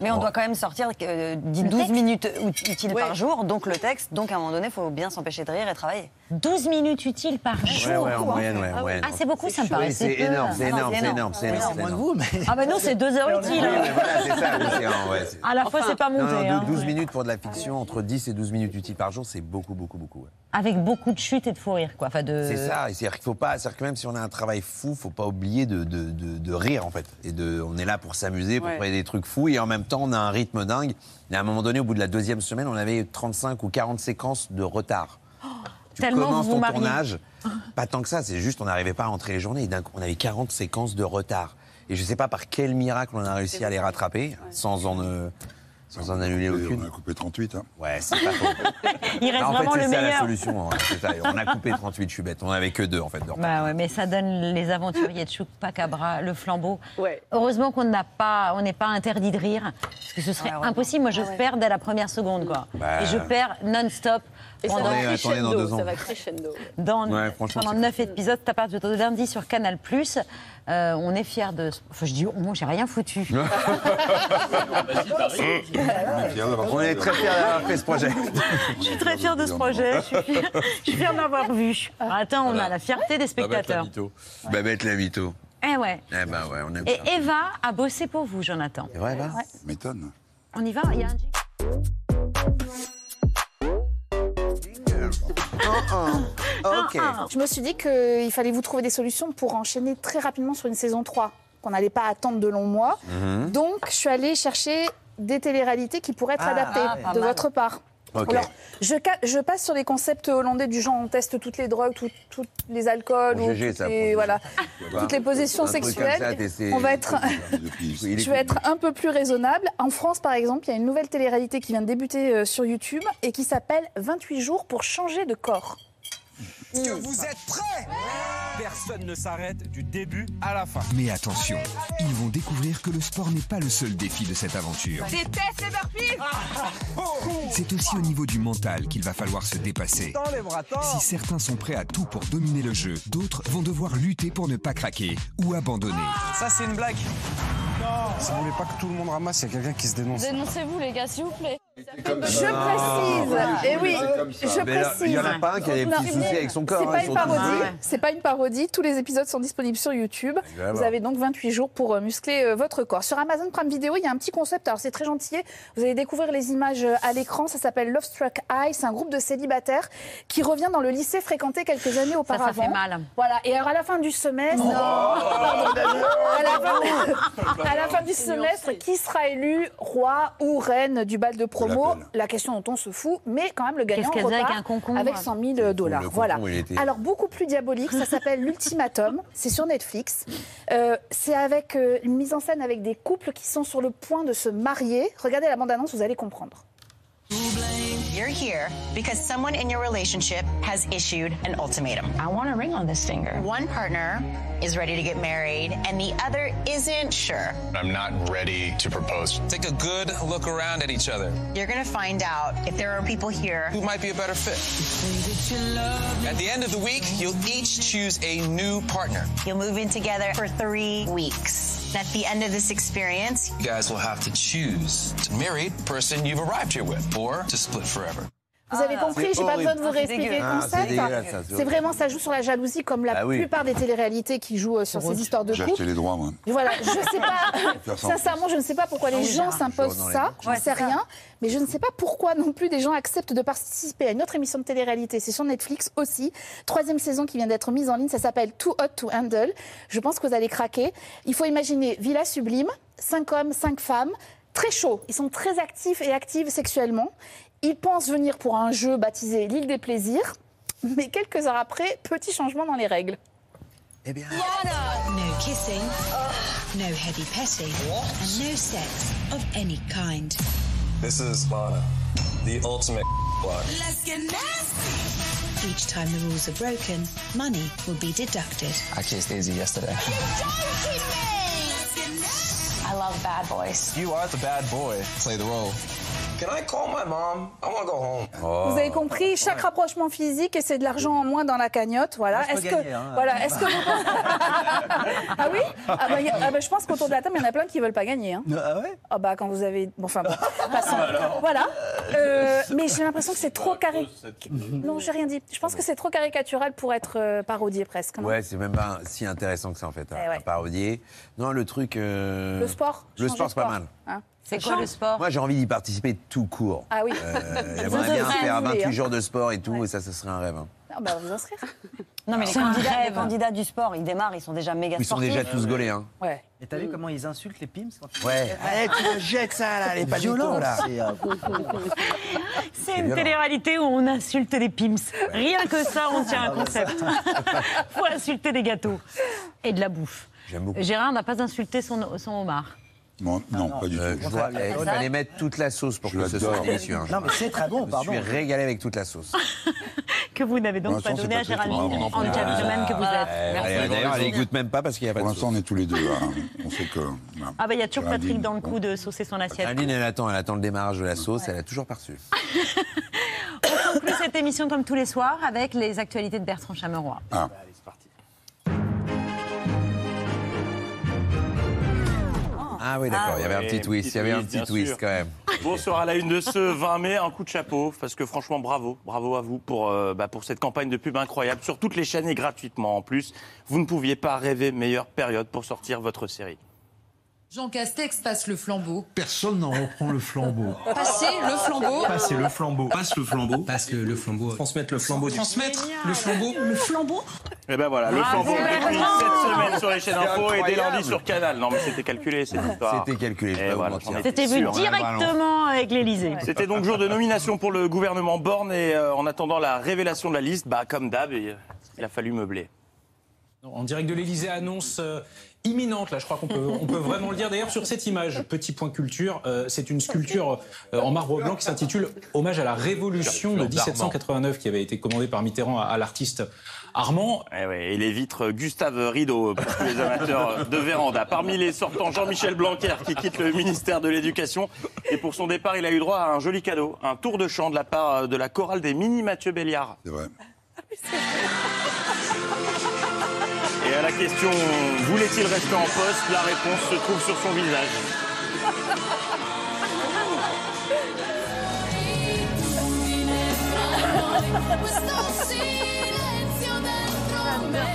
Mais on Bon. doit quand même sortir euh, 10 12 minutes ut- utiles par jour, donc le texte. Donc à un moment donné, il faut bien s'empêcher de rire et travailler. 12 minutes utiles par jour. Ouais, ouais, en moyenne, ouais, en Ah, moyenne. Ah, c'est beaucoup, ça me paraît. c'est énorme, c'est énorme, c'est énorme, c'est énorme. c'est énorme. Ah, bah non, c'est 2 heures utiles. Mais voilà, c'est ça. ouais, À la fois, c'est pas monté. non, hein. 12 minutes pour de la fiction, entre 10 et 12 minutes utiles par jour, c'est beaucoup, beaucoup, beaucoup. Avec beaucoup de chutes et de fou rire, quoi. Enfin, de... C'est ça, c'est-à-dire qu'il faut pas, c'est-à-dire que même si on a un travail fou, faut pas oublier de, de, de- de rire en fait. Et de, on est là pour s'amuser, pour trouver des trucs fous, et en même temps on a un rythme dingue. Et à un moment donné, au bout de la deuxième semaine, on avait 35 ou 40 séquences de retard. tu tellement commences ton mariez. tournage, pas tant que ça, c'est juste on n'arrivait pas à entrer les journées. Et on avait 40 séquences de retard. Et je sais pas par quel miracle on a réussi à les rattraper sans en, euh, sans en annuler aucune. On a coupé 38. Hein. Ouais, c'est pas faux. Il reste en fait, vraiment c'est le ça la meilleur. solution. hein, ça. On a coupé 38, je suis bête. On avait que deux en fait. de. Bah ouais, mais ça donne les aventuriers de Chupacabra, le flambeau. Heureusement qu'on n'a pas, on n'est pas interdit de rire, parce que ce serait impossible. Moi, je perds dès la première seconde, quoi. Bah. Et je perds non-stop Et ça pendant, va Attendez, attendez, dans deux crescendo. ans. Ça va crescendo. dans, Ouais, pendant neuf épisodes. À partir de lundi sur Canal+. Euh, on est fiers de. Enfin, je dis, oh, moi, j'ai rien foutu. On est très fiers d'avoir fait ce projet. Je suis très fière de ce projet. Je suis fière, je suis fière d'avoir vu. Attends, on a la fierté des spectateurs. Babette la mytho. Eh ouais. Eh ben ouais, on aime Et ça. Eva a bossé pour vous, Jonathan. C'est vrai, Eva Ouais. M'étonne. On y va Il y a un Ah, ah. Je me suis dit qu'il fallait vous trouver des solutions pour enchaîner très rapidement sur une saison 3, qu'on n'allait pas attendre de longs mois. Mhm. Donc, je suis allée chercher des téléréalités qui pourraient être Ah, adaptées ah, de votre part. Alors, je, passe sur les concepts hollandais du genre on teste toutes les drogues, tout- toutes les alcools, Pour ou GG, toutes les, voilà, toutes les positions sexuelles. ça, on va être, je vais être un peu plus raisonnable. En France, par exemple, il y a une nouvelle télé-réalité qui vient de débuter euh, sur YouTube et qui s'appelle 28 jours pour changer de corps. Est-ce que vous êtes prêts Personne ne s'arrête du début à la fin. Mais attention, ils vont découvrir que le sport n'est pas le seul défi de cette aventure. Déteste les burpees C'est aussi au niveau du mental qu'il va falloir se dépasser. Si certains sont prêts à tout pour dominer le jeu, d'autres vont devoir lutter pour ne pas craquer ou abandonner. Ça, c'est une blague. Si vous voulez pas que tout le monde ramasse, il y a quelqu'un qui se dénonce. Dénoncez-vous, les gars, s'il vous plaît. Je précise, et oui, je Mais précise. il y en a pas un qui a des Non, petits soucis avec son corps, C'est hein, pas une parodie. tous- C'est pas une parodie. Tous les épisodes sont disponibles sur YouTube. Vais Vous avez donc 28 jours pour euh, muscler euh, votre corps. Sur Amazon Prime Video, il y a un petit concept. Alors c'est très gentil. Vous allez découvrir les images euh, à l'écran. Ça s'appelle Love Struck Eye. C'est un groupe de célibataires qui revient dans le lycée fréquenté quelques années ça auparavant. fait mal. Voilà. Et alors à la fin du semestre, Pardon. à, la fin, à la fin du semestre, qui sera élu roi ou reine du bal de promo? La question dont on se fout, mais quand même le gagnant repart avec un concombre avec 100 000 dollars. Voilà. était- Alors beaucoup plus diabolique, ça s'appelle l'ultimatum. C'est sur Netflix. Euh, c'est avec euh, une mise en scène avec des couples qui sont sur le point de se marier. Regardez la bande-annonce, vous allez comprendre. You're here because someone in your relationship has issued an ultimatum. I want a ring on this finger. One partner is ready to get married and the other isn't sure. I'm not ready to propose. Take a good look around at each other. You're going to find out if there are people here Who might be a better fit? At the end of the week, you'll each choose a new partner. You'll move in together for three weeks. At the end of this experience, You guys will have to choose to marry the person you've arrived here with or to split forever. Vous avez compris, c'est j'ai pas besoin de vous réexpliquer Ah, le c'est concept. c'est vraiment, ça joue sur la jalousie comme la Ah oui. plupart des téléréalités qui jouent euh, sur ces histoires de J'ai couple. acheté les droits, moi? Voilà, je sais pas, sincèrement, je ne sais pas pourquoi Ah les gens s'imposent Chaud ça, je ne sais rien, mais je ne sais pas pourquoi non plus des gens acceptent de participer à une autre émission de télé-réalité. C'est sur Netflix aussi, troisième saison qui vient d'être mise en ligne, ça s'appelle Too Hot to Handle. Je pense que vous allez craquer. Il faut imaginer Villa Sublime, cinq hommes, cinq femmes, très chauds, ils sont très actifs et actives sexuellement. Ils pensent venir pour un jeu baptisé l'île des plaisirs, mais quelques heures après, petit changement dans les règles. No kissing, no heavy petting, and no sex of any kind. This is Lana, the ultimate block. Let's get nasty! Each time the rules are broken, money will be deducted. I kissed Daisy yesterday. I love bad boys. You are the bad boy. Play the role. Can I call my mom? I want to go home. Vous avez compris, chaque rapprochement physique et c'est de l'argent en moins dans la cagnotte, voilà. Est-ce que gagner, hein. voilà, est-ce que vous- ah oui? Ah bah, a- ah bah, je pense qu'autour de la table il y en a plein qui veulent pas gagner. Hein. Ah ouais? Ah bah quand vous avez bon enfin bon, passons. voilà. Euh, mais j'ai l'impression que c'est trop carré. Non, j'ai rien dit. Je pense que c'est trop caricatural pour être euh, parodié presque. non? Ouais, c'est même pas si intéressant que ça en fait, à, Eh ouais. à parodier. Non, le truc. euh, Le sport. Le sport, c'est pas mal. Hein? C'est quoi le sport Moi, j'ai envie d'y participer tout court. Ah oui. Euh, J'aimerais bien faire vous voulez, 28 hein. jours de sport et tout, et ça, ça serait un rêve. hein. Ah bah vous inscrire. Non, mais les C'est un candidats, les rêve. candidats du sport, ils démarrent, ils sont déjà méga Ils sont sportifs. déjà tous gaulés, hein. Ouais. Et t'as vu comment ils insultent les pims quand ils- Ouais. Eh, tu me jettes ça, là, les Violent, palitos, là. c'est, euh, une violent. télé-réalité où on insulte les pims. Rien que ça, on tient un concept. faut insulter des gâteaux et de la bouffe. J'aime beaucoup. Gérard n'a pas insulté son, son homard. Non, non, pas du Euh, tout. je il fallait mettre toute la sauce pour Je que ce soit délicieux. hein. Non, mais c'est très bon, Je pardon. suis régalé avec toute la sauce. Que vous n'avez donc Pour pas l'instant, donné à Géraldine en gentleman que vous êtes. Euh, Merci. D'ailleurs, elle goûte même pas parce qu'il n'y a pas Pour de l'instant, sauce. on est tous les deux. hein. On sait que. Ah bah il y a toujours Géraldine, Patrick dans le coup de saucer son assiette. Aline, elle attend, elle attend le démarrage de la sauce, elle a toujours pas reçu. On conclut cette émission comme tous les soirs avec les actualités de Bertrand Chameroy. Ah. Ah oui, d'accord, il y avait un Et petit twist, il y avait un petit twist sûr. quand même. Bonsoir à la une de ce 20 mai, un coup de chapeau, parce que franchement, bravo, bravo à vous pour, euh, bah, pour cette campagne de pub incroyable, sur toutes les chaînes et gratuitement en plus. Vous ne pouviez pas rêver meilleure période pour sortir votre série. Jean Castex passe le flambeau. Personne n'en reprend le flambeau. Passer le flambeau. Passer le flambeau. Passe le flambeau. Passe le, le flambeau. Transmettre le flambeau du. Transmettre le flambeau. Le flambeau. Et ben voilà, le flambeau depuis cette semaine sur les chaînes info et dès lundi sur Canal. Non mais c'était calculé cette histoire. C'était calculé, vous voilà, C'était vu directement avec l'Elysée. C'était donc jour de nomination pour le gouvernement Borne et euh, en attendant la révélation de la liste, bah, comme d'hab, il il a fallu meubler. En direct de l'Elysée, annonce euh, imminente, là je crois qu'on peut, on peut vraiment le dire. D'ailleurs sur cette image, petit point culture, euh, c'est une sculpture euh, en marbre blanc qui s'intitule Hommage à la Révolution de 1789 qui avait été commandée par Mitterrand à, à l'artiste Armand. Eh ouais, et les vitres Gustave Rideau pour tous les amateurs de véranda. Parmi les sortants, Jean-Michel Blanquer qui quitte le ministère de l'Éducation. Et pour son départ, il a eu droit à un joli cadeau, un tour de chant de la part de la chorale des mini Mathieu Béliard. C'est vrai. À la question voulait-il rester en poste? La réponse se trouve sur son visage.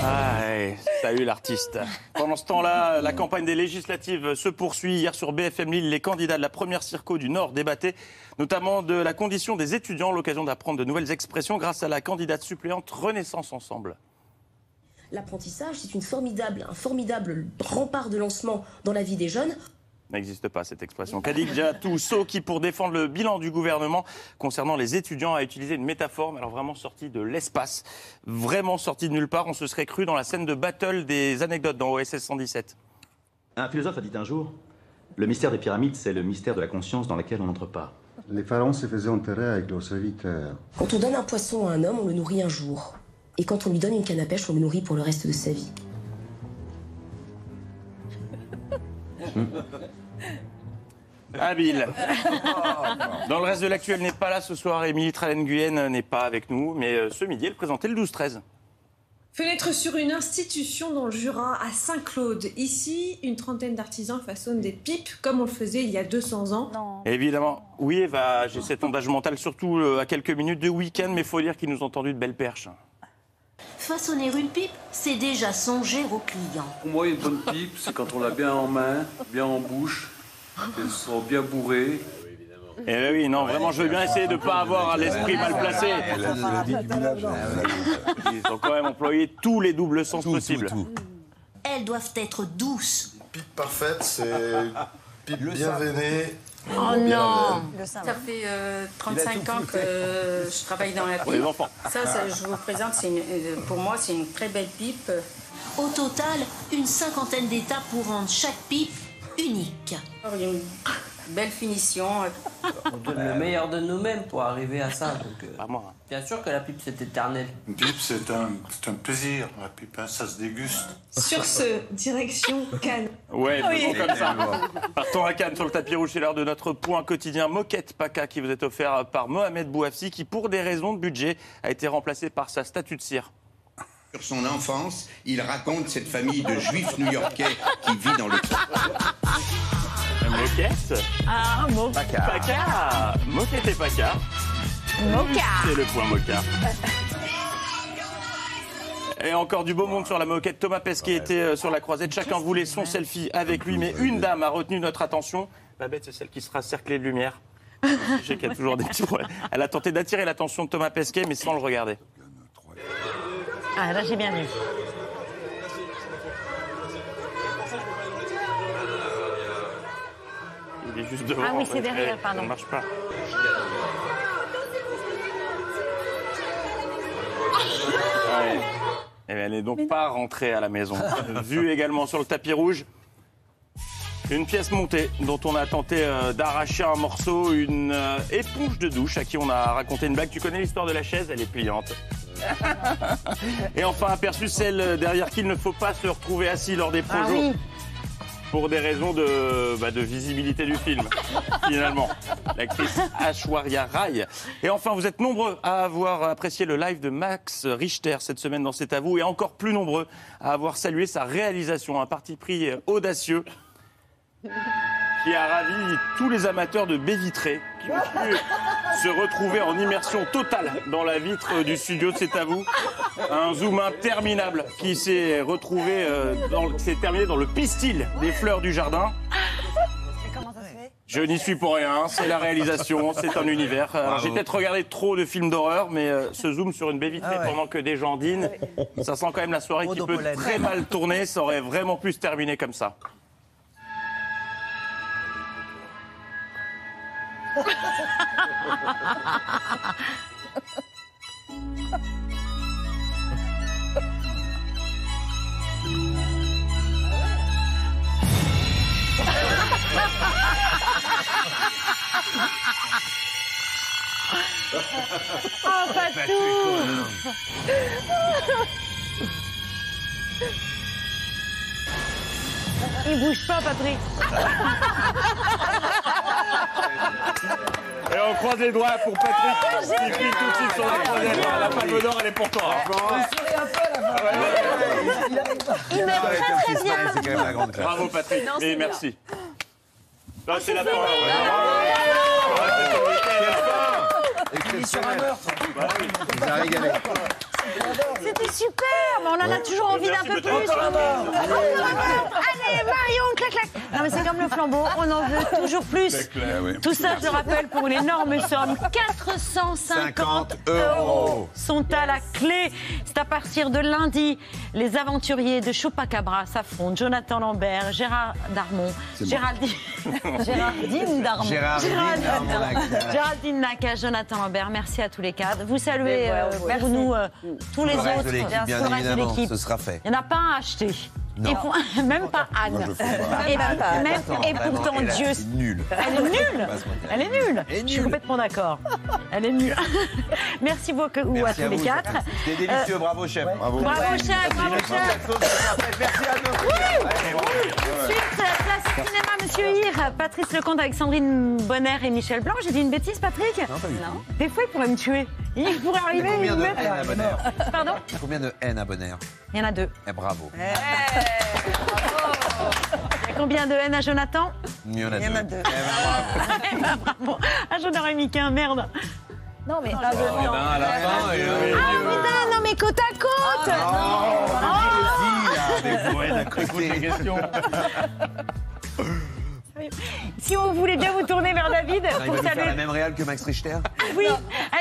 Ah, ouais, salut l'artiste. Pendant ce temps-là, la campagne des législatives se poursuit. Hier sur BFM Lille, les candidats de la première circo du Nord débattaient notamment de la condition des étudiants, l'occasion d'apprendre de nouvelles expressions grâce à la candidate suppléante Renaissance Ensemble. L'apprentissage, c'est une formidable, un formidable rempart de lancement dans la vie des jeunes. N'existe pas cette expression. Khadija Tousso, qui pour défendre le bilan du gouvernement concernant les étudiants a utilisé une métaphore, mais alors vraiment sortie de l'espace, vraiment sortie de nulle part. On se serait cru dans la scène de battle des anecdotes dans OSS 117. Un philosophe a dit un jour Le mystère des pyramides, c'est le mystère de la conscience dans laquelle on n'entre pas. Les pharaons se faisaient enterrer avec leurs serviteurs. Quand on donne un poisson à un homme, on le nourrit un jour. Et quand on lui donne une canne à pêche, on le nourrit pour le reste de sa vie. Habile. Dans le reste de l'actuel n'est pas là ce soir. Émilie Tralen-Guyenne n'est pas avec nous, mais euh, ce midi, elle présentait le 12-13. Fenêtre sur une institution dans le Jura, à Saint-Claude. Ici, une trentaine d'artisans façonnent des pipes, comme on le faisait il y a 200 ans. Évidemment. Oui, Eva, j'ai cet ondage mental, surtout euh, à quelques minutes de week-end, mais faut dire qu'ils nous ont tendu de belles perches. Façonner une pipe, c'est déjà songer au client. Pour moi, une bonne pipe, c'est quand on l'a bien en main, bien en bouche, qu'elle soit bien bourrée. Eh oui, non, vraiment, je veux bien essayer de ne pas avoir l'esprit mal placé. Ils ont quand même employé tous les doubles sens possibles. Elles doivent être douces. Pipe parfaite, c'est pipe bien veinée. Oh bien non. Ça fait euh, 35 ans que euh, je travaille dans la Pour pipe. les enfants. Ça, ça, je vous présente, une- euh, pour moi, c'est une très belle pipe. Au total, une cinquantaine d'étapes pour rendre chaque pipe unique. Belle finition. On donne le meilleur de nous-mêmes pour arriver à ça. Donc, euh, Pas moi. Bien sûr que la pipe, c'est éternel. Une pipe, c'est un, c'est un plaisir. La pipe, hein, ça se déguste. Sur ce, direction Cannes. Ouais, Oui. faisons comme ça. Partons à Cannes sur le tapis rouge, c'est l'heure de notre point quotidien Moquette Paca qui vous est offert par Mohamed Bouafsi qui, pour des raisons de budget, a été remplacé par sa statue de cire. Sur son enfance, il raconte cette famille de juifs new-yorkais qui vit dans le... Moquette Ah, Mo. Paca Paca Moquette et Paca Moca. C'est le point Moca. Et encore du beau monde sur la moquette. Thomas Pesquet était euh, sur la croisette. Chacun voulait son selfie avec lui, mais une dame a retenu notre attention. Babette, c'est celle qui sera cerclée de lumière. Qu'il y a toujours des petits problèmes. Elle a tenté d'attirer l'attention de Thomas Pesquet, mais sans le regarder. Ah, là, j'ai bien vu. Il est juste devant. Ah oui, c'est derrière, pardon. Ça ne marche pas. Ouais. Eh bien, elle n'est donc pas rentrée à la maison. Vue également sur le tapis rouge. Une pièce montée dont on a tenté euh, d'arracher un morceau, une euh, éponge de douche à qui on a raconté une blague. Tu connais l'histoire de la chaise? Elle est pliante. Et enfin, aperçu celle derrière qui il ne faut pas se retrouver assis lors des Ah projets. oui. Pour des raisons de, bah, de visibilité du film, finalement. L'actrice Ashwarya Rai. Et enfin, vous êtes nombreux à avoir apprécié le live de Max Richter cette semaine dans C'est à vous, et encore plus nombreux à avoir salué sa réalisation, un parti pris audacieux qui a ravi tous les amateurs de baies vitrées qui ont pu se retrouver en immersion totale dans la vitre du studio de C'est à vous. Un zoom interminable qui s'est retrouvé, euh, dans, s'est terminé dans le pistil des fleurs du jardin. Je n'y suis pour rien, c'est la réalisation, c'est un univers. Alors, J'ai peut-être regardé trop de films d'horreur, mais euh, ce zoom sur une baie vitrée Ah ouais. pendant que des gens dînent, ça sent quand même la soirée qui peut très mal tourner. Ça aurait vraiment pu se terminer comme ça. Oh, Il bouge pas, Patrick. Et on croise les doigts pour Patrick qui file tout de suite sur la troisième. La palme d'or, elle est pour toi. Il met très très bien. C'est quand même la grande classe. Bravo Patrick, Non, et merci. Là, c'est la fin. Il a régalé. C'était super, mais on en a toujours envie d'un peu plus. Allez, Marion, clac, clac. Non, mais c'est comme le flambeau, on en veut toujours plus. C'est clair, oui. Tout ça, je le rappelle, pour une énorme somme. 450 euros sont à la clé. C'est à partir de lundi. Les aventuriers de Chupacabra s'affrontent. Jonathan Lambert, Gérard Darmon, bon. Géraldine... Géraldine Darmon. Géraldine Darmon-Lac. Géraldine Naka, Jonathan Lambert, merci à tous les cadres. Vous saluez euh, pour nous euh, tous les Le reste autres. de l'équipe, bien Tout le reste de évidemment, l'équipe. ce sera fait. Il n'y en a pas un à acheter. Non. Et pour- même pas Anne. Pas. Et, Même pas. même- et Vraiment, pourtant, Dieu. Elle est nulle. Elle est nulle. Elle est Je suis nulle. complètement d'accord. Elle est nulle. Merci beaucoup à tous les quatre. C'était délicieux, bravo chef. Bravo. Bravo, chef. Bravo, chef. Merci à. Ensuite, place cinéma, monsieur Hir, Patrice Lecomte avec Sandrine Bonner et Michel Blanc. J'ai dit une bêtise, Patrick Non, pas du tout. Des fois, il pourrait me tuer. Il pourrait arriver. Combien il de me N met- à Bonheur Pardon Combien de N à Bonheur Il y en a deux. Eh, Bravo. Il y a combien de haine à Jonathan Il y en a Il y en a deux. deux. Eh ben, bravo. Ah, j'en aurais mis qu'un, merde. Non, mais. Eh ben, à la fin, et Ah, putain, non, mais côte à côte il y a des poètes à côté. Si vous voulez bien vous tourner vers David Il va pour nous faire la saluer. même réal que Max Richter Oui,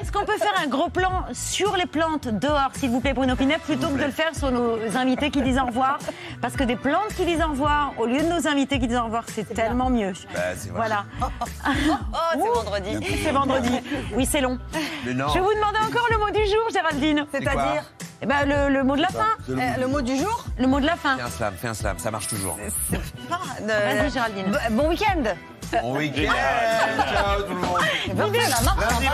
est-ce qu'on peut faire un gros plan sur les plantes dehors, s'il vous plaît, Bruno Pinet, plutôt que de le faire sur nos invités qui disent au revoir? Parce que des plantes qui disent au revoir, au lieu de nos invités qui disent au revoir, c'est tellement mieux. Bah, c'est vrai. Voilà. Oh, c'est vendredi. C'est vendredi. Oui, c'est long. Mais non. Je vais vous demander encore le mot du jour, Géraldine. C'est-à-dire Eh ben, le, le mot de la fin. euh, le mot du jour Le mot de la fin. Fais un slam, fais un slam, ça marche toujours. Ah, Vas-y, Géraldine. Bon week-end Bon week-end. Ciao tout le monde. Lundi,